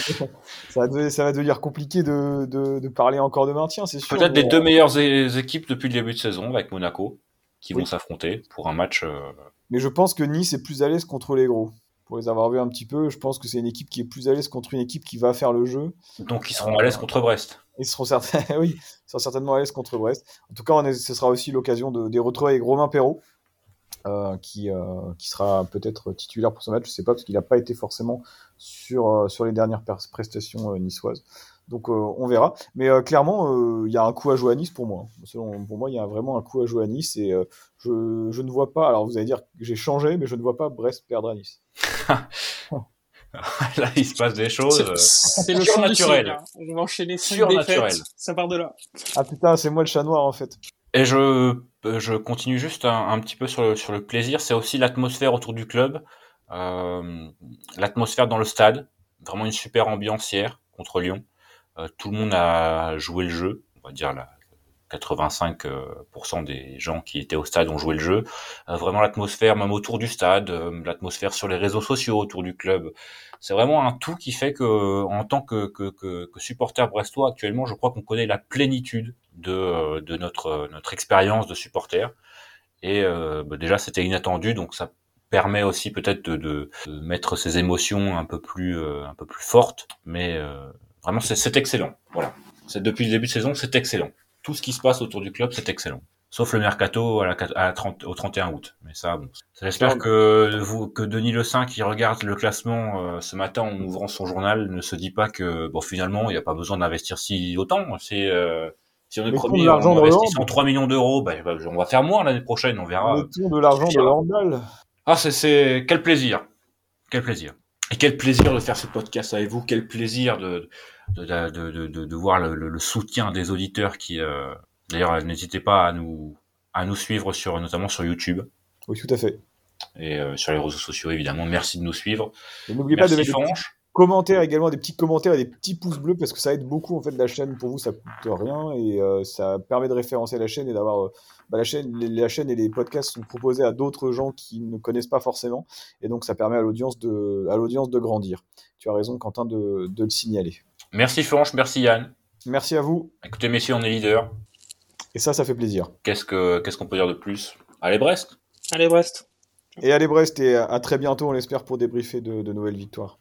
ça, va devenir, ça va devenir compliqué de, de, de parler encore de maintien, c'est sûr.
Peut-être les deux meilleures équipes depuis le début de saison avec Monaco qui
Oui.
vont s'affronter pour un match. euh,
Mais je pense que Nice est plus à l'aise contre les gros. Pour les avoir vus un petit peu, je pense que c'est une équipe qui est plus à l'aise contre une équipe qui va faire le jeu.
donc ils seront à l'aise contre Brest.
Ils seront, certains... oui, ils seront certainement à l'aise contre Brest. En tout cas, on est... ce sera aussi l'occasion de, de les retrouver avec Romain Perrault, euh, qui, euh, qui sera peut-être titulaire pour ce match. Je sais pas, parce qu'il n'a pas été forcément sur, euh, sur les dernières prestations niçoises. Donc, euh, on verra. Mais euh, clairement, euh, il y a un coup à jouer à Nice pour moi. Selon, pour moi, il y a vraiment un coup à jouer à Nice. Et euh, je, je ne vois pas. Alors, vous allez dire que j'ai changé, mais je ne vois pas Brest perdre à Nice.
Là, il se passe des choses.
C'est le
surnaturel.
là. On va enchaîner
Surnaturel.
Ça part de là.
Ah putain, c'est moi le chat noir en fait.
Et je, je continue juste un, un petit peu sur le, sur le plaisir. C'est aussi l'atmosphère autour du club, euh, l'atmosphère dans le stade. Vraiment une super ambiance hier contre Lyon. Euh, tout le monde a joué le jeu. On va dire là, 85% des gens qui étaient au stade ont joué le jeu. Euh, vraiment l'atmosphère, même autour du stade, euh, l'atmosphère sur les réseaux sociaux autour du club. C'est vraiment un tout qui fait que, en tant que, que, que, que supporter brestois actuellement, je crois qu'on connaît la plénitude de, euh, de notre, notre expérience de supporter. Et euh, bah, déjà, c'était inattendu, donc ça permet aussi peut-être de, de, mettre ses émotions un peu plus, euh, un peu plus fortes. Mais euh, vraiment, c'est excellent. Voilà. C'est depuis le début de saison, c'est excellent. Tout ce qui se passe autour du club, c'est excellent. Sauf le mercato à la, à la 30, au 31 août. Mais ça, bon. J'espère que vous, que Denis Le Saint, qui regarde le classement euh, ce matin en ouvrant son journal, ne se dit pas que bon finalement, il n'y a pas besoin d'investir si autant. C'est euh, si on est premier, on investit
l'ordre.
103 millions d'euros, bah, bah, on va faire moins l'année prochaine, on verra.
Mettons de l'argent de handball.
Ah, c'est, quel plaisir. Quel plaisir. Et quel plaisir de faire ce podcast avec vous. Quel plaisir de, de, de, de, de, de voir le, le, le soutien des auditeurs qui, euh, d'ailleurs, n'hésitez pas à nous, à nous suivre sur, notamment sur YouTube
Oui, tout à fait.
et euh, sur les réseaux sociaux, évidemment. Merci de nous suivre.
Et n'oubliez pas de mettre des commentaires également, des petits commentaires et des petits pouces bleus parce que ça aide beaucoup en fait la chaîne. Pour vous, ça coûte rien et euh, ça permet de référencer la chaîne et d'avoir bah, la chaîne, la chaîne et les podcasts sont proposés à d'autres gens qui ne connaissent pas forcément et donc ça permet à l'audience de, à l'audience de grandir. Tu as raison, Quentin, de, de le signaler.
Merci Franche, merci Yann.
Merci à vous.
Écoutez, messieurs, on est leader.
Et ça, ça fait plaisir.
Qu'est-ce que qu'est-ce qu'on peut dire de plus? Allez Brest
Allez Brest.
Et allez Brest et à très bientôt, on l'espère, pour débriefer de, de nouvelles victoires.